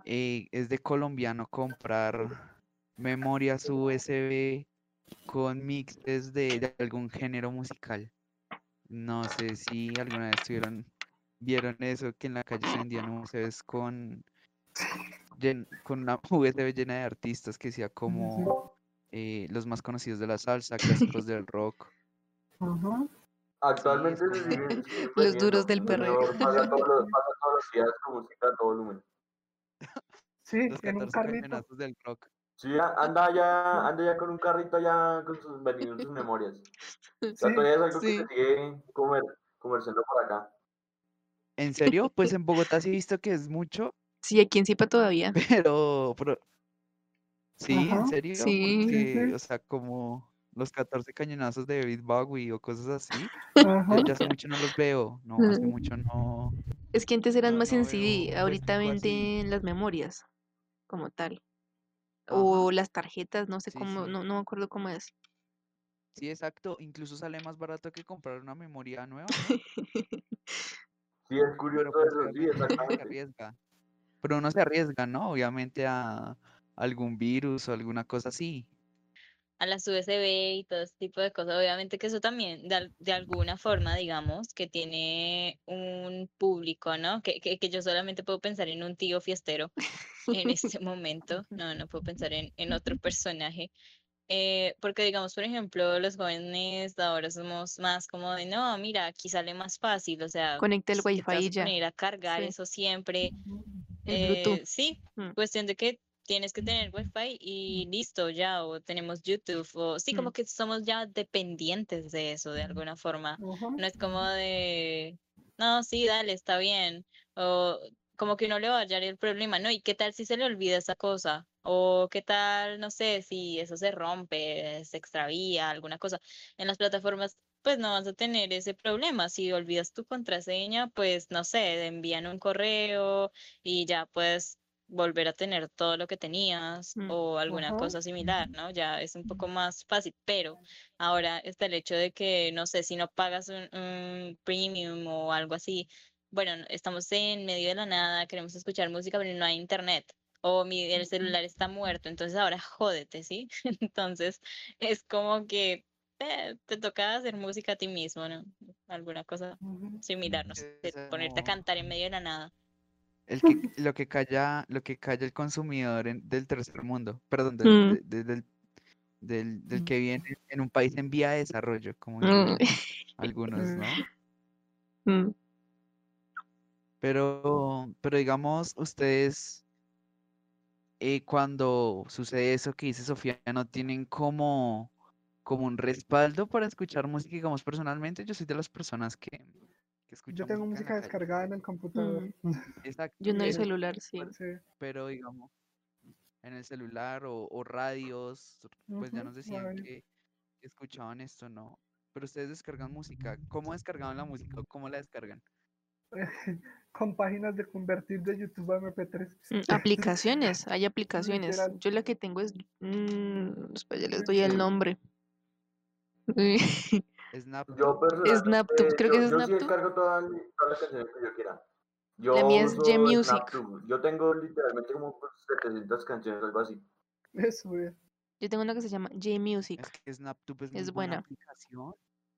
eh, es de colombiano comprar memorias USB con mixes de, algún género musical. No sé si alguna vez tuvieron, vieron eso, que en la calle se vendían USBs con, con una [laughs] USB llena de artistas que decía como eh, los más conocidos de la salsa, [laughs] clásicos del rock. Actualmente se como- siguen, se siguen Los duros del El perreo. Pasa [laughs] todos los, días con música a todo volumen. Sí, Los en un 14 carrito. del rock. Sí, anda ya, anda ya con un carrito allá con sus vendiendo sus [laughs] memorias. O sea, Sí, todavía es algo sí. que se sigue comer, comerciando por acá. ¿En serio? Pues en Bogotá sí he visto que es mucho, Sí, aquí en Zipa todavía. pero, pero- sí, Ajá, en serio, sí. Porque, o sea, como los 14 cañonazos de David Bowie o cosas así, Ajá. ya hace mucho no los veo, no, hace Mm. mucho no, Es que antes eran No, más no en CD, pues, ahorita venden las memorias como tal. Ajá. O las tarjetas, no sé Sí, cómo, sí. no, no me acuerdo cómo es. Sí, exacto, incluso sale más barato que comprar una memoria nueva, ¿no? [laughs] Sí, es curioso Pero pues eso, sí, obviamente uno se exactamente. arriesga. Pero uno se arriesga, ¿no? Obviamente a algún virus o alguna cosa así. a las USB y todo ese tipo de cosas. Obviamente que eso también, de, de alguna forma, digamos, que tiene un público, ¿no? Que, que, que yo solamente puedo pensar en un tío fiestero en este [laughs] momento. No, no puedo pensar en, en otro [laughs] personaje. Eh, porque digamos, por ejemplo, los jóvenes de ahora somos más como de, no, mira, aquí sale más fácil, o sea, Conecta el pues, ¿qué te vas wifi y ya. a cargar Sí. eso siempre? Eh, sí, Mm. cuestión de que tienes que tener wifi y listo ya, o tenemos YouTube, o sí, como Mm. que somos ya dependientes de eso de alguna forma. No es como de, no, sí, dale, está bien, o como que no le va a hallar el problema, ¿no? ¿Y qué tal si se le olvida esa cosa? O qué tal, no sé, si eso se rompe, se extravía, alguna cosa. En las plataformas, pues no vas a tener ese problema. Si olvidas tu contraseña, pues no sé, envían un correo y ya puedes volver a tener todo lo que tenías Mm. o alguna Ajá. cosa similar, ¿no? Ya es un poco más fácil, pero ahora está el hecho de que, no sé, si no pagas un, un premium o algo así, bueno, no- estamos en medio de la nada, queremos escuchar música, pero no hay internet. O mi, el celular está muerto, entonces ahora jódete, ¿sí? [laughs] Entonces es como que eh, te toca hacer música a ti mismo, ¿no? Alguna cosa similar, no sé, ponerte a cantar en medio de la nada. El que, [laughs] lo que calla, lo que calla el consumidor en- del tercer mundo, perdón, del, Mm. de- de- del, del, del que viene en un país en vía de desarrollo, como Mm. [laughs] algunos, ¿no? Mm. Pero, pero digamos, ustedes, eh, cuando sucede eso que dice Sofía, no tienen como, como un respaldo para escuchar música, digamos, personalmente, yo soy de las personas que, que Yo tengo música descargada en el computador. [laughs] Exacto. Yo en el celular, sí. Pero digamos en el celular o, o radios, pues ya Ujú, nos decían que, que escuchaban esto, ¿no? Pero ustedes descargan música. ¿Cómo descargaban la música o cómo la descargan? [laughs] Con páginas de convertir de YouTube a MP3. Mm, [laughs] Aplicaciones, hay aplicaciones. Literal. Yo la que tengo es, mm, espera, ya les doy el sí. Nombre. Snap. Yo personalmente, Snaptube, creo que yo, es yo sí Snaptube. descargo todas, todas las canciones que yo quiera. Yo La mía es uso Gmusic. Snaptube. Yo tengo literalmente como 700 canciones, algo así. Eso. Yo tengo una que se llama J-Music. Es que Snaptube es, muy Es buena buena. aplicación.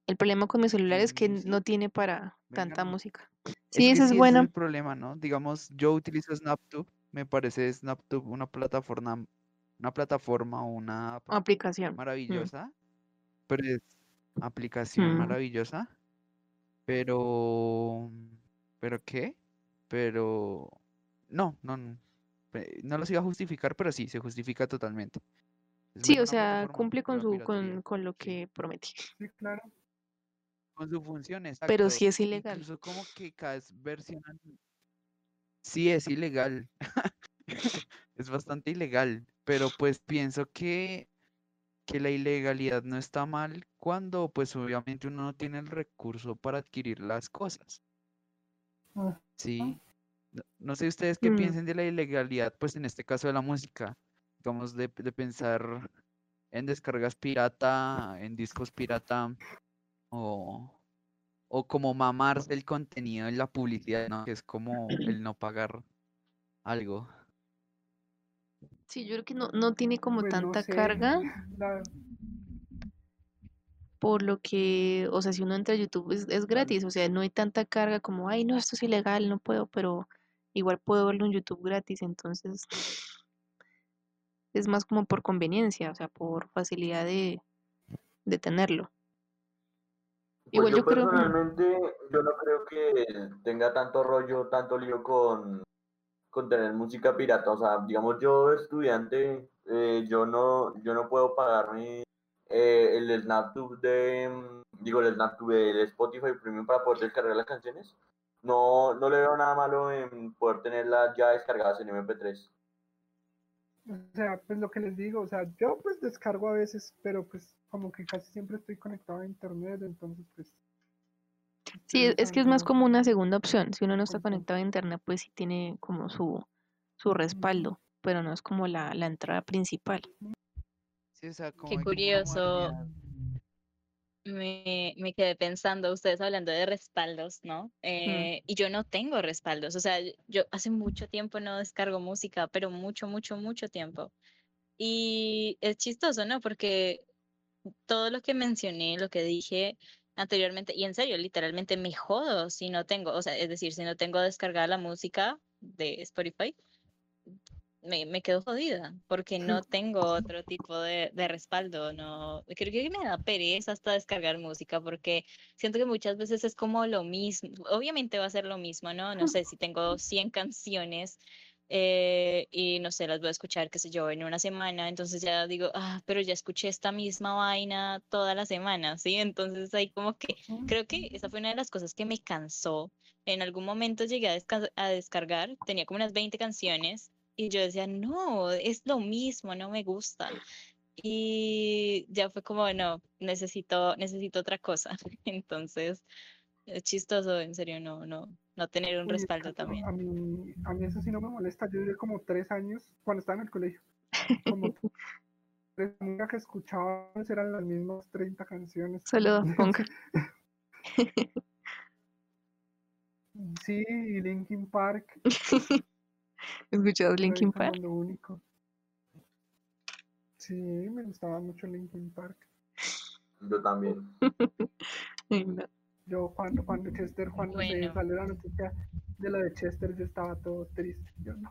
El problema con mi celular es que no tiene para Venga, tanta música. Es Sí, que esa es sí, ese buena. el problema, ¿no? Digamos, yo utilizo Snaptube, me parece Snaptube una plataforma, una plataforma o una Aplicación. maravillosa, pero es aplicación Mm. maravillosa, pero, ¿pero qué? Pero, no, no, no, pe- no los iba a justificar, pero sí, se justifica totalmente. Es Sí, o sea, cumple con su, con, con lo que prometí. [laughs] Sí, claro. Con su función, Pero exacto. sí es ilegal. Incluso como que cada vez versionan. Sí, es ilegal. [laughs] Es bastante ilegal. Pero pues pienso que, que la ilegalidad no está mal cuando pues obviamente uno no tiene el recurso para adquirir las cosas. Sí. No, no sé ustedes qué Mm. piensen de la ilegalidad, pues en este caso de la música. Digamos, de, de pensar en descargas pirata, en discos pirata, o, o como mamarse el contenido en la publicidad, ¿no? Que es como el no pagar algo. Sí, yo creo que no, no tiene como pues no tanta sé, carga, [laughs] la- por lo que, o sea, si uno entra a YouTube es, es gratis, o sea, no hay tanta carga como, ay, no, esto es ilegal, no puedo, pero igual puedo verlo en YouTube gratis, entonces es más como por conveniencia, o sea, por facilidad de, de tenerlo. Pues Igual yo, yo creo- personalmente, yo no creo que tenga tanto rollo, tanto lío con, con tener música pirata. O sea, digamos, yo estudiante eh, yo no, yo no puedo pagarme eh, el SnapTube de, mm, digo, el SnapTube del Spotify Premium para poder descargar las canciones. No, no le veo nada malo en poder tenerlas ya descargadas en MP3. O sea, pues lo que les digo, o sea, yo pues descargo a veces, pero pues como que casi siempre estoy conectado a internet, entonces pues... Sí, es, que es más como una segunda opción. Si uno no está conectado a internet, pues sí tiene como su, su respaldo, pero no es como la, la entrada principal. Sí, o sea, como Qué curioso. Me, me quedé pensando, ustedes hablando de respaldos, ¿no? Mm. Eh, y yo no tengo respaldos, o sea, yo- yo hace mucho tiempo no descargo música, pero mucho, mucho, mucho tiempo. Y es chistoso, ¿no? Porque todo lo que mencioné, lo que dije anteriormente, y en serio, literalmente me jodo si no tengo, o sea, es decir, si no tengo descargada la música de Spotify, me, me quedo jodida, porque no [laughs] tengo otro tipo de, de respaldo, no, creo que me da pereza hasta descargar música, porque siento que muchas veces es como lo mismo, obviamente va a ser lo mismo, ¿no? No sé, si tengo 100 canciones eh, y no sé, las voy a escuchar, qué sé yo, en una semana, entonces ya digo, ah, pero ya escuché esta misma vaina toda la semana, ¿sí? Entonces ahí como que creo que esa fue una de las cosas que me cansó. En algún momento llegué a, desca- a descargar, tenía como unas 20 canciones y yo decía, no, es lo mismo, no me gusta. Y ya fue como, no, necesito, necesito otra cosa. [laughs] Entonces, es chistoso, en serio, no, no, no tener un respaldo también. A mí, a mí eso sí no me molesta. Yo duré como tres años cuando estaba en el colegio. [laughs] Como tres música que escuchaba eran las mismas 30 canciones. Solo [laughs] Punk. [laughs] Sí, y Linkin Park. ¿Escuchas era ahí Linkin Park? lo único. Sí, me gustaba mucho Linkin Park. Yo también. No. Yo cuando, cuando Chester, cuando se Bueno. salió la noticia de lo de Chester, yo estaba todo triste. Yo no.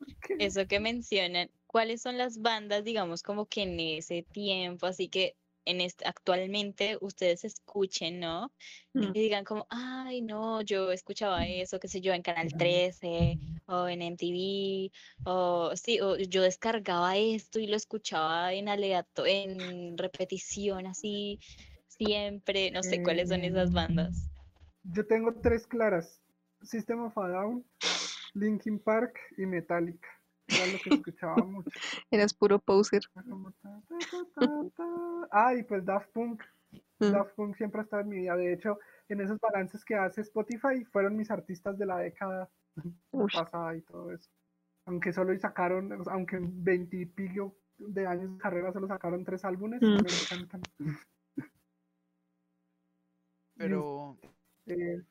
[laughs] Eso que mencionan, ¿cuáles son las bandas, digamos, como que en ese tiempo, así que en este, actualmente ustedes escuchen, ¿no? Mm. y digan como, ay, no, yo escuchaba eso, qué sé yo, en Canal 13 o en MTV, o sí, o yo descargaba esto y lo escuchaba en aleato, en repetición, así, siempre, no sé cuáles son esas Eh, bandas. Yo tengo tres claras: System of a Down, Linkin Park y Metallica. Era lo que [laughs] escuchaba mucho. Eras puro poser. Ah, y pues Daft Punk. Mm. Daft Punk siempre ha estado en mi vida. De hecho, en esos balances que hace Spotify, fueron mis artistas de la década Uy, pasada y todo eso. Aunque solo sacaron, aunque en 20 y pico de años de carrera solo sacaron tres álbumes, Mm. me encantan. Pero, Eh,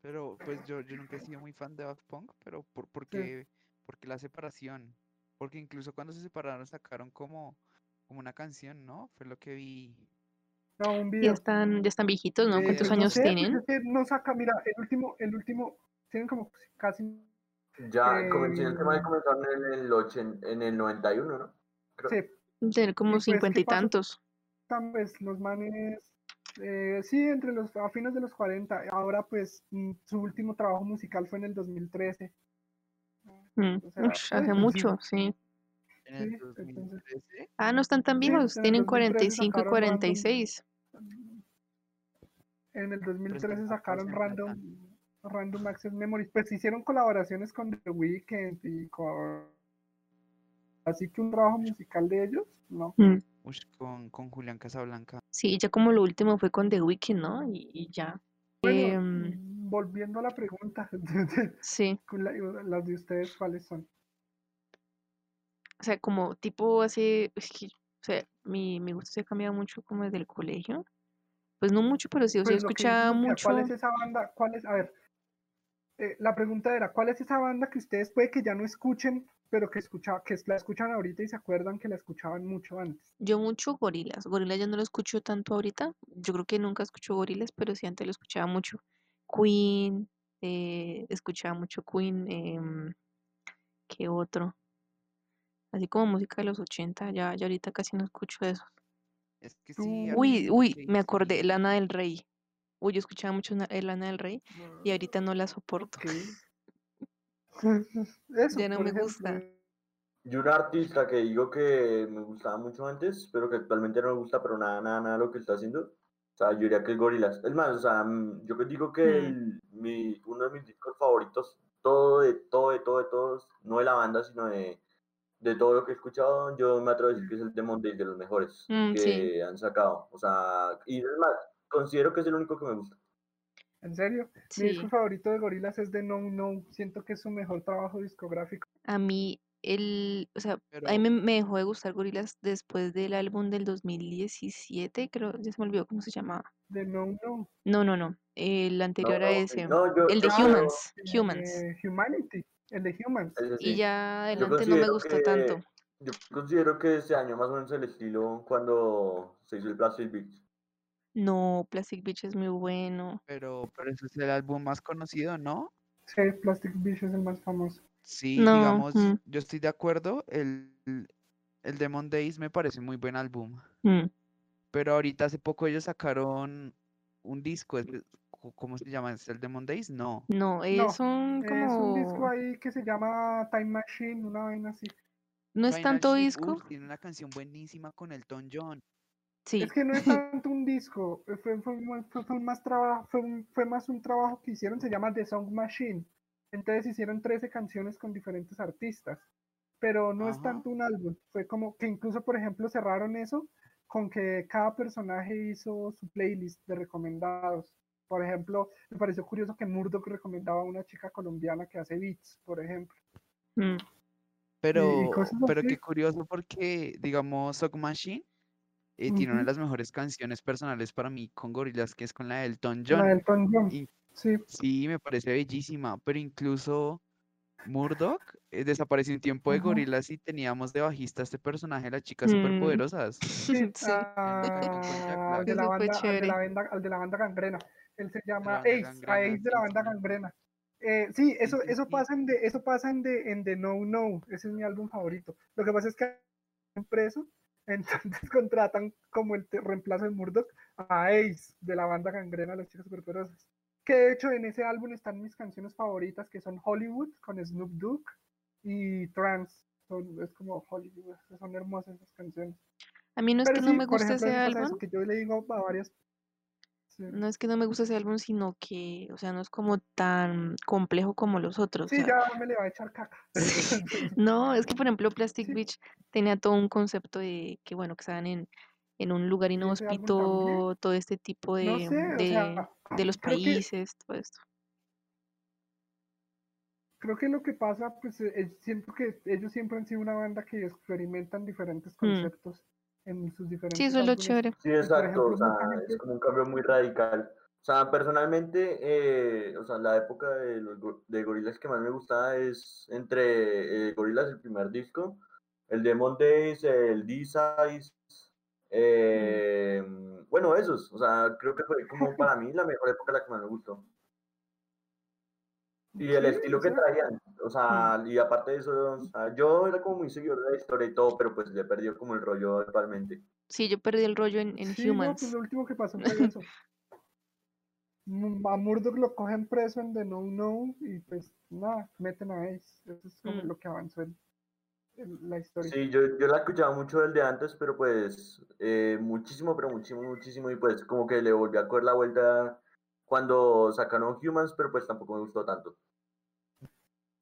pero pues yo, yo nunca he sido muy fan de Daft Punk, pero por, porque, porque la separación, porque incluso cuando se separaron sacaron como, como una canción, ¿no? Fue lo que vi. no, un ya video. están, ya están viejitos, ¿no? Eh, ¿Cuántos no años sé, tienen? es que no saca, mira, el último, el último, tienen como casi Ya comencé el tema Eh, de comenzaron en el, ochen- en el 91, ¿no? Creo. sí, Tener como pues, ¿qué cincuenta y tantos. pues los manes, eh, sí, entre los, a fines de los 40, ahora pues mm, su último trabajo musical fue en el 2013. Mm, o sea, ush, hace pues, mucho, sí. En el Sí, entonces- 2013. Ah, no están tan viejos, tienen 2013 45 y sacaron Random- 46. En el están 2013 más sacaron Random, Random Access Memories, pues hicieron colaboraciones con The Weeknd y con... Así que un trabajo musical de ellos, ¿no? Mm, Ush, con, con Julián Casablanca. Sí, ya como lo último fue con The Weeknd, ¿no? Y, y ya. Bueno, Em, mm, volviendo a la pregunta, [laughs] sí, con la- las de ustedes, ¿cuáles son? o sea, como tipo hace, es que, o sea, mi, mi gusto se ha cambiado mucho como desde el colegio. Pues no mucho, pero sí, o sea, yo Pues que escuchaba mucho. ¿Cuál es esa banda? ¿Cuál es? A ver, eh, la pregunta era, ¿cuál es esa banda que ustedes puede que ya no escuchen, pero que escucha, que la escuchan ahorita y se acuerdan que la escuchaban mucho antes? Yo mucho gorilas. Gorilas ya no lo escucho tanto ahorita. Yo creo que nunca escucho gorilas, pero sí antes lo escuchaba mucho. Queen, eh, escuchaba mucho Queen. em, ¿qué otro? Así como música de los 80, ya, ya ahorita casi no escucho eso. Es que sí. Uy, uy, sí, me acordé, sí. Lana del Rey. Uy, yo escuchaba mucho eh, Lana del Rey y ahorita no la soporto. Ok. Eso, Ya no me ejemplo, gusta. eh, Y un artista que digo que me gustaba mucho antes, pero que actualmente no me gusta, pero nada, nada, nada lo que está haciendo. O sea, yo diría que es Gorillaz. Es más, o sea, mm, yo que digo que Mm. el- mi, uno de mis discos favoritos, todo de todo, de todo, de todos, no de la banda, sino de, de todo lo que he escuchado, yo me atrevo a decir que es el Demon Days de los mejores Mm, que sí. han sacado. O sea, y es más, considero que es el único que me gusta. ¿En serio? Mi Sí. disco favorito de Gorillaz es de No No. Siento que es su mejor trabajo discográfico. A mí, el, o sea, a Pero, mí me, me dejó de gustar Gorillaz después del álbum del 2017, creo, ya se me olvidó cómo se llamaba. De No No. No, no, no, el No, anterior a no, ese, no, yo, el de yo Ah, considero- Humans, Humans. Eh, Humanity. El de Humans. ese Y sí. ya adelante no me gustó que- tanto. Yo considero que ese año más o menos el estilo cuando se hizo el Plastic Beach. No, Plastic Beach es muy bueno. pero, pero ese es el álbum más conocido, ¿no? Sí, Plastic Beach es el más famoso. Sí, No, digamos, mm. yo estoy de acuerdo. El, el Demon Days me parece muy buen álbum. Mm, Pero ahorita hace poco ellos sacaron un disco. ¿Cómo se llama? ¿Es el Demon Days? No. No, es No, un Es un disco como, ahí que se llama Time Machine, una vaina así. no es Final tanto disco, uf, tiene una canción buenísima con Elton John. Sí, Es que no es [laughs] tanto un disco, eh, fue, fue, mu- fue- fue más trabajo, fue, un- fue más un trabajo que hicieron, se llama The Song Machine. Entonces hicieron 13 canciones con diferentes artistas, pero no es tanto un álbum, fue como que incluso, por ejemplo, cerraron eso con que cada personaje hizo su playlist de recomendados. Por ejemplo, me pareció curioso que Murdoch recomendaba a una chica colombiana que hace beats, por ejemplo. mm, Pero, pero qué curioso porque, digamos, Sock Machine eh, tiene una de las mejores canciones personales para mí con Gorillaz, que es con la de Elton La John. de Elton John, Y sí. sí, me parece bellísima, pero incluso Murdoch eh, desapareció un tiempo de Ujú. Gorillaz y teníamos de bajista este personaje, las chicas Mm. superpoderosas. [laughs] [laughs] Sí, Sí. ah, al de la banda, al de la banda, al de la banda gangrena. Él se llama Ace, Gangrena, a Ace de la banda gangrena. Eh, sí, eso, eso pasa en de, eso pasa en de, en de No No, ese es mi álbum favorito. Lo que pasa es que preso, entonces [laughs] contratan como el reemplazo de Murdoch a Ace de la banda gangrena, las chicas superpoderosas. Que de hecho en ese álbum están mis canciones favoritas, que son Hollywood con Snoop Dogg y Trance. Son, es como Hollywood, son hermosas esas canciones. A mí no es Pero que no me ejemplo, ese álbum, que yo le digo a varias. Sí, no es que no me guste ese álbum, sino que, o sea, no es como tan complejo como los otros. o Sí, sea, ya me le va a echar caca. [laughs] [laughs] No, es que por ejemplo Plastic Sí. Beach tenía todo un concepto de que bueno, que estaban en, en un lugar inhóspito, todo este tipo de, No sé, de, sea, de los que- países, todo esto. Creo que lo que pasa, pues eh, eh, siento que ellos siempre han sido una banda que experimentan diferentes Mm. Conceptos en sus diferentes Sí, eso es lo chévere. Sí, exacto, ejemplo, o sea, es como un cambio muy radical. O sea, personalmente, eh, o sea, la época de, los, de Gorillaz que más me gustaba es entre eh, Gorillaz, el primer disco, el Demon Days, el D-Size, eh, bueno, esos, o sea, creo que fue como para mí la mejor época la que más me gustó. Y el Sí, estilo que traían, o sea, y aparte de eso, o sea, yo era como muy seguidor de la historia y todo, pero pues le perdió como el rollo actualmente. Sí, yo perdí el rollo en, en Sí, no, Humans. pues lo último que pasó fue eso. [laughs] Mm, A Murdoch lo cogen preso en The No No y pues nada, meten a Ace. Eso es como Mm. lo que avanzó en, en la historia. Sí, yo, yo la escuchaba mucho del de antes, pero pues eh, muchísimo, pero muchísimo, muchísimo, y pues como que le volví a coger la vuelta cuando sacaron Humans, pero pues tampoco me gustó tanto.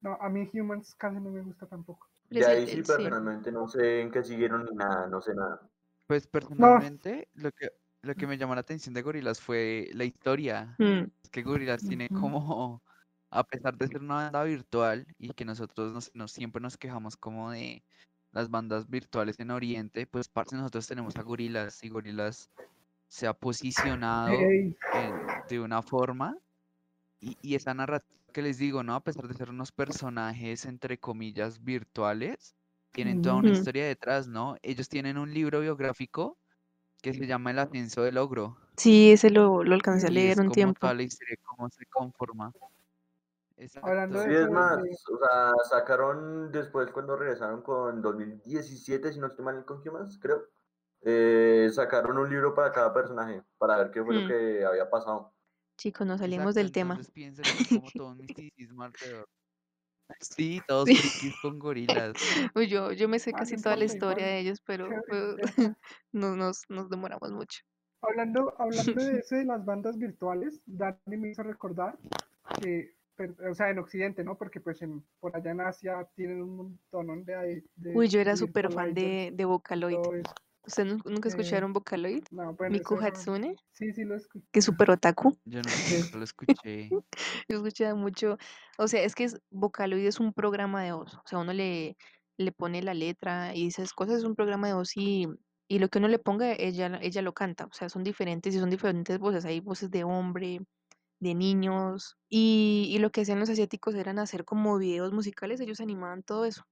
No, a mí Humans casi no me gusta tampoco. Y Es el- ahí sí, personalmente no sé en qué siguieron ni nada, no sé nada. Pues personalmente, lo que, lo que me llamó la atención de Gorillaz fue la historia. Mm, Es que Gorillaz tiene como, a pesar de ser una banda virtual y que nosotros nos, nos- siempre nos quejamos como de las bandas virtuales en Oriente, pues parte nosotros tenemos a Gorillaz y Gorillaz se ha posicionado en- de una forma y, y esa narrativa que les digo, ¿no? A pesar de ser unos personajes entre comillas virtuales, tienen toda una historia detrás, ¿no? Ellos tienen un libro biográfico que se llama El ascenso del ogro. Sí, ese lo, lo alcancé a leer un como tiempo. toda la historia, cómo se conforma. Hablando de Sí, es más, o sea, sacaron después cuando regresaron con 2017, si no estoy mal con Humans, creo, eh, sacaron un libro para cada personaje, para ver qué fue Hmm. lo que había pasado. Chicos, nos salimos Exacto, del tema. Piensen que es como todo un [laughs] misticismo alrededor. Sí, todos Sí. con gorilas. [laughs] Uy, yo, yo me sé Ah, casi toda la historia de ellos, pero ya. [laughs] no nos, nos demoramos mucho. Hablando, hablando de eso de las bandas virtuales, Dani me hizo recordar que, o sea, en Occidente, ¿no? Porque pues en, por allá en Asia tienen un montón de, de Uy, yo era súper fan de, de Vocaloid. Todo eso. ¿Ustedes nu- nunca Eh, escucharon Vocaloid? no, bueno, Miku era- Hatsune, Sí, sí lo escuché. que es súper otaku. Yo no [laughs] lo escuché. [laughs] Yo escuchaba mucho, o sea, es que es, Vocaloid es un programa de voz, o sea, uno le, le pone la letra y esas cosas, es un programa de voz y, y lo que uno le ponga, ella, ella lo canta, o sea, son diferentes y son diferentes voces, hay voces de hombre, de niños, y, y lo que hacían los asiáticos eran hacer como videos musicales, ellos animaban todo eso,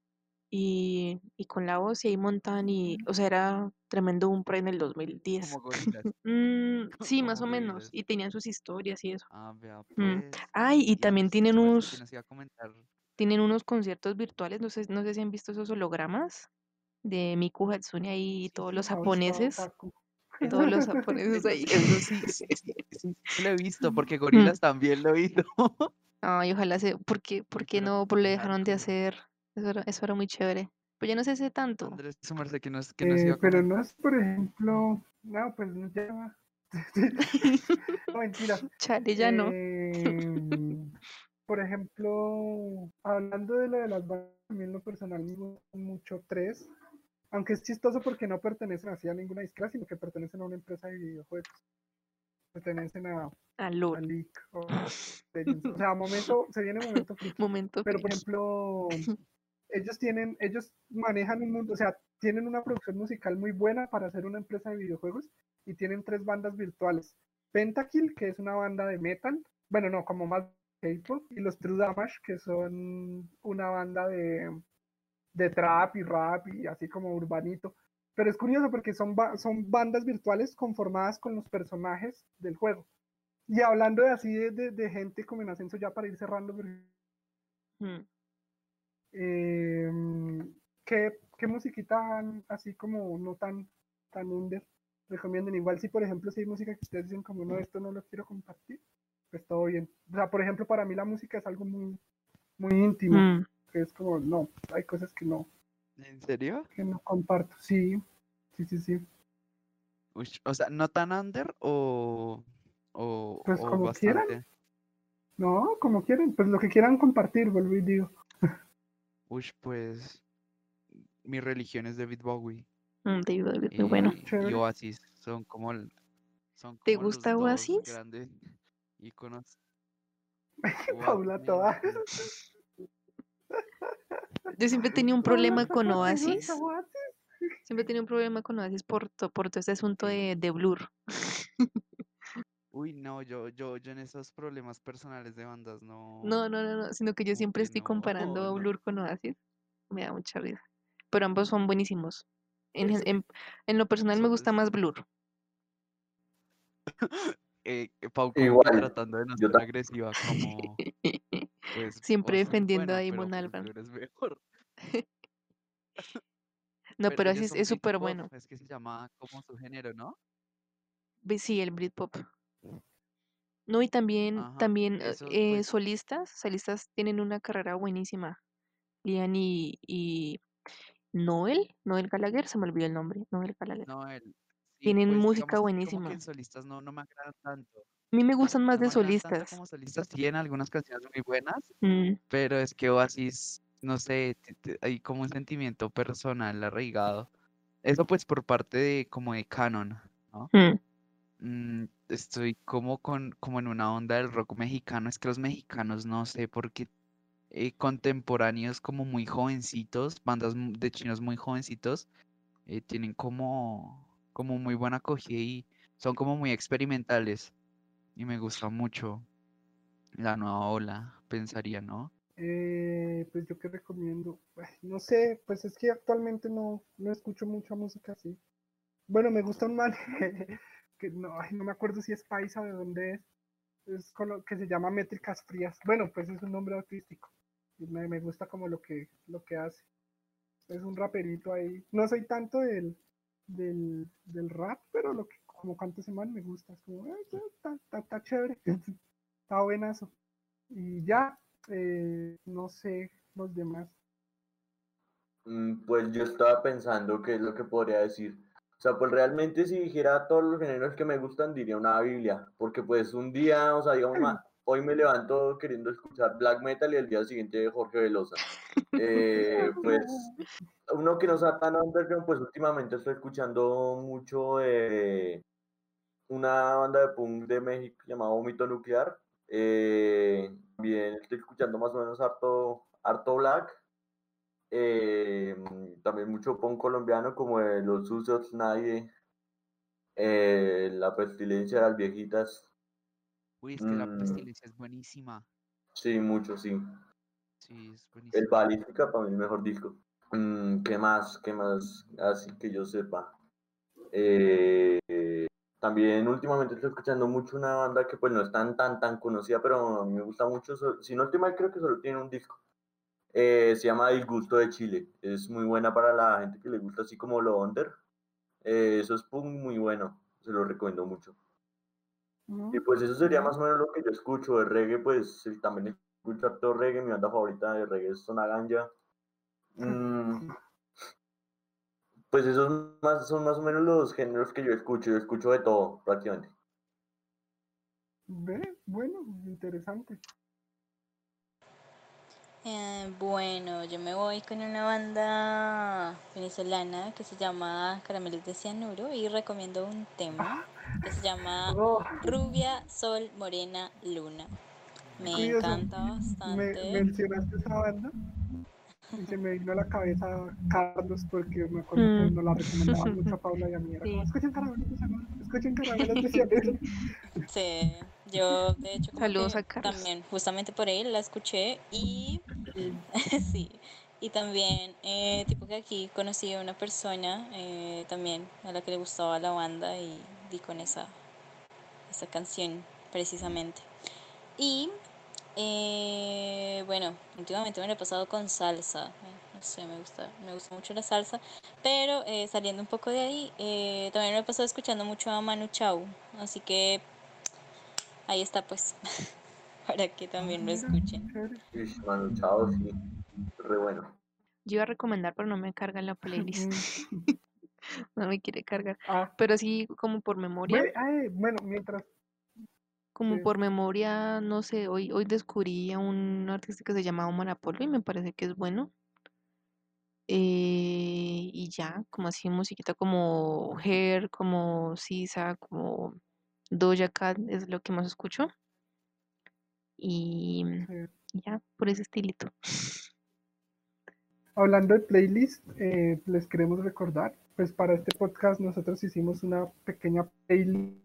y, y con la voz y ahí montaban y, o sea, era tremendo un pre en el 2010. Como. [laughs] Mm, [laughs] sí, más o menos, gorilas. y tenían sus historias y eso. Ah, vea, Mm. pues. Ay, y Y también tienen ¿qué más- unos, tienen unos conciertos virtuales, no sé, no sé si han visto esos hologramas de Miku Hatsune ahí y todos los japoneses, todos los japoneses ahí. eso sí, sí, sí, lo he visto, porque [laughs] gorilas también lo he visto. Ay, ojalá se, ¿por qué, por qué no con le dejaron de hacer? Eso era, eso era muy chévere. Pues ya no sé si tanto. Andrés, su merced, que nos, que nos Eh, pero no es, por ejemplo, no, pues no, ya. [laughs] no, mentira. [laughs] Chale, ya no. Em, por ejemplo, hablando de lo de las bandas, a mí en lo personal me gustan mucho tres, aunque es chistoso porque no pertenecen así a ninguna disquera, sino que pertenecen a una empresa de videojuegos. Pertenecen a, A a LOL. League. [laughs] O sea, momento, se viene momento friki. Momento Pero por ejemplo, ellos tienen, ellos manejan un mundo, o sea, tienen una producción musical muy buena para ser una empresa de videojuegos y tienen tres bandas virtuales. Pentakill, que es una banda de metal, bueno, no, como más K-pop, y los True Damage, que son una banda de, de trap y rap y así como urbanito. Pero es curioso porque son, son bandas virtuales conformadas con los personajes del juego. Y hablando de así de, de- gente como en ascenso ya para ir cerrando, Em, ¿qué, qué musiquita así como no tan, tan under recomiendan? Igual si por ejemplo si hay música que ustedes dicen como no, esto no lo quiero compartir, pues todo bien. O sea, por ejemplo, para mí la música es algo muy, muy íntimo, Mm. que es como, no, hay cosas que no, ¿En serio? que no comparto. Sí, sí, sí, sí. O sea, ¿no tan under o, o, Pues o como quieran. No, como quieran, pues lo que quieran compartir, vuelvo y digo. Ush, pues mi religión es David Bowie Mm, David Bowie muy bueno. y. Oasis son como el- son ¿Te los gusta dos Oasis? grandes íconos. [laughs] Paula toda. Yo siempre he tenido un problema con ¿Te gusta Oasis. Siempre he tenido un problema con Oasis por, to- por todo este asunto de Blur. [laughs] Uy, no, yo, yo, yo en esos problemas personales de bandas no. No, no, no, no, sino que yo como siempre que estoy no, comparando a no. Blur con Oasis. Me da mucha risa. Pero ambos son buenísimos. En, en, en lo personal me gusta es- más Blur. [laughs] Eh, Pau Igual, tratando de no yo ser agresiva, como [laughs] pues Siempre Oasis es defendiendo a bueno, Damon pero, Albarn. Blur es mejor. [laughs] No, pero ellos así es son es súper Britpop, bueno. Es que se llama como su género, ¿no? Sí, el Britpop. No, y también, Ajá, también eh, eso, eh, pues- solistas, solistas tienen una carrera buenísima. Liam y, y Noel, Noel Gallagher, se me olvidó el nombre, Noel Gallagher. No, el, sí, Tienen pues, música digamos, buenísima. que solistas no, no me agradan tanto. A mí me gustan más No de me solistas. como solistas, tienen algunas canciones muy buenas, Mm, pero es que Oasis, no sé, hay como un sentimiento personal arraigado. Eso pues por parte de como de Canon, ¿no? mm. Mm, estoy como con como en una onda del rock mexicano. Es que los mexicanos, no sé, porque eh, contemporáneos como muy jovencitos, bandas de chinos muy jovencitos, eh, tienen como, como muy buena acogida y son como muy experimentales. Y me gusta mucho la nueva ola, pensaría, ¿no? Eh, pues yo qué recomiendo. Ay, No sé, pues es que actualmente no, no escucho mucha música así. Bueno, me gusta un [laughs] que no, no me acuerdo si es paisa de dónde es. Es con lo que se llama Métricas Frías. Bueno, pues es un nombre artístico. Y me, me gusta como lo que, lo que hace. Es un raperito ahí. No soy tanto del, del, del rap, pero lo que como canta ese man me gusta. Es como, "Ah, está, está chévere. [laughs] Está buenazo. Y ya, eh, no sé, los demás. Mm, Pues yo estaba pensando qué es lo que podría decir. O sea, pues realmente si dijera todos los géneros que me gustan, diría una Biblia. Porque pues un día, o sea, digamos, ma- hoy me levanto queriendo escuchar black metal y el día siguiente Jorge Velosa. [laughs] Eh, pues uno que no sea tan underground, pues últimamente estoy escuchando mucho eh, una banda de punk de México llamada Vómito Nuclear. Eh, también estoy escuchando más o menos harto, harto black. Eh, también mucho punk colombiano como de Los Sucios, Nadie, eh, La Pestilencia de las Viejitas. Uy, es que la Mm. pestilencia es buenísima. Sí, mucho, sí. Sí, es El. Balística para mí el mejor disco. Mm, ¿qué más? ¿Qué más? Así que yo sepa. Eh, también últimamente estoy escuchando mucho una banda que pues no es tan tan tan conocida, pero a mí me gusta mucho. Si no estoy mal, creo que solo tiene un disco. Eh, se llama Disgusto de Chile. Es muy buena para la gente que le gusta así como lo under. Eh, eso es muy bueno. Se lo recomiendo mucho. ¿no? Y pues eso sería más o menos lo que yo escucho de reggae, pues también escucho harto reggae, mi banda favorita de reggae es Zona Ganja. Mm, pues esos más, son más o menos los géneros que yo escucho, yo escucho de todo prácticamente. Ve, bueno, interesante. Eh, bueno, yo me voy con una banda venezolana que se llama Caramelos de Cianuro y recomiendo un tema que se llama Oh, Rubia, Sol, Morena, Luna. Me Curioso, encanta me bastante. mencionaste esa banda y se me vino a la cabeza Carlos porque me acuerdo que Mm. nos la recomendaban mucho a Paula y a mí. Era como, Sí. escuchen caramelos de cianuro, escuchen caramelos de cianuro. [laughs] Sí, yo de hecho Saludos a Carlos. también justamente por él la escuché y [laughs] sí, y también eh, tipo que aquí conocí a una persona eh, también a la que le gustaba la banda y di con esa, esa canción precisamente. Y eh, bueno, últimamente me lo he pasado con salsa. eh, No sé, me gusta, me gusta mucho la salsa. Pero saliendo un poco de ahí, eh, también me he pasado escuchando mucho a Manu Chao. Así que ahí está pues. [laughs] Para que también lo Mira, escuchen. Manu Chao, sí, re bueno. Yo iba a recomendar, pero no me carga la playlist. [laughs] [laughs] No me quiere cargar. ah, Pero sí, como por memoria. ay, bueno, mientras Como Sí. por memoria, no sé, hoy, hoy descubrí a un artista que se llama Omar Apollo y me parece que es bueno. Eh, y ya, como así musiquita como Hair, como Sisa, como Doja Cat es lo que más escucho. Y y ya, por ese estilito. [laughs] Hablando de playlist, eh, les queremos recordar, pues para este podcast nosotros hicimos una pequeña playlist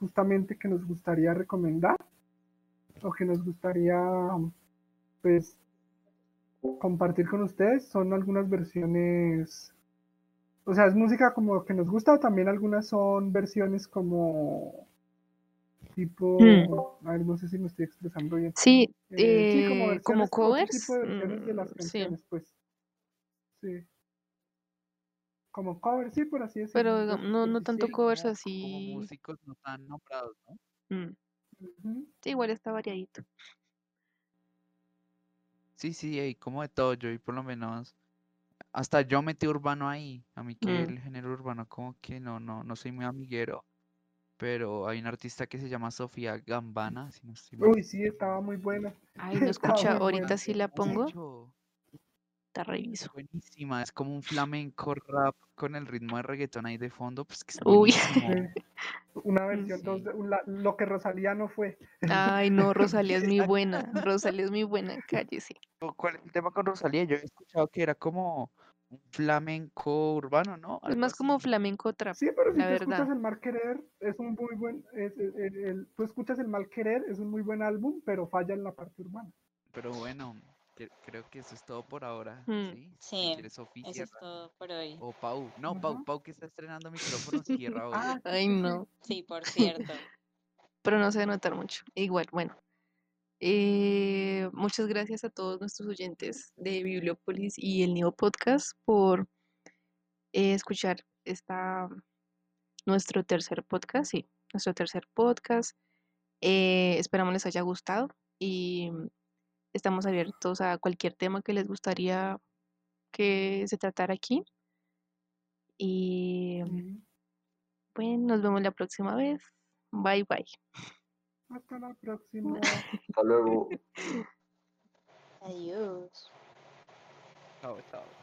justamente que nos gustaría recomendar o que nos gustaría pues compartir con ustedes. Son algunas versiones, o sea, es música como que nos gusta, también algunas son versiones como tipo, Mm. a ver, no sé si me estoy expresando bien. Sí, Eh, sí, como eh, como covers. tipo de de las mm, sí, canciones, pues. Sí. Como covers, sí, por así decirlo. pero digamos, no, no pues, tanto sí. covers como, como así. músicos no tan nombrados, ¿no? mm, Ujú. sí, igual está variadito. Sí, sí, hay como de todo. Yo y por lo menos hasta yo metí urbano ahí. A mí que Mm. el género urbano como que no, no, no soy muy amiguero. Pero hay una artista que se llama Sofía Gambana, si no estoy. Uy, sí, estaba muy buena. Ay, no [laughs] escucha, ahorita buena. sí la pongo, Te Es reviso. buenísima, es como un flamenco rap con el ritmo de reggaetón ahí de fondo, pues que es Uy. [laughs] Una versión Sí. dos de un la- lo que Rosalía no fue. Ay, no, Rosalía es muy [laughs] buena. Rosalía es muy buena, cállese. ¿Cu- ¿Cuál es el tema con Rosalía? Yo he escuchado que era como un flamenco urbano, ¿no? Es más como flamenco trap, Sí, pero si la tú escuchas el mal querer, es un muy buen, es, el- el- el- tú escuchas el mal querer, es un muy buen álbum, pero falla en la parte urbana. Pero bueno, creo que eso es todo por ahora, Mm. ¿sí? Si quieres, eso es todo por hoy. O Pau. No, Pau. Pau que está estrenando micrófono, cierra hoy. Ah, sí, Ay, no. [laughs] Sí, por cierto. [laughs] Pero no se va a notar mucho. Igual, bueno. Eh, muchas gracias a todos nuestros oyentes de Bibliópolis y el Nido Podcast por eh, escuchar esta nuestro tercer podcast, sí, nuestro tercer podcast. Eh, esperamos les haya gustado y estamos abiertos a cualquier tema que les gustaría que se tratara aquí. Y bueno, nos vemos la próxima vez. Bye bye. Hasta la [laughs] próxima. Hasta luego. Adiós. Chao, chao.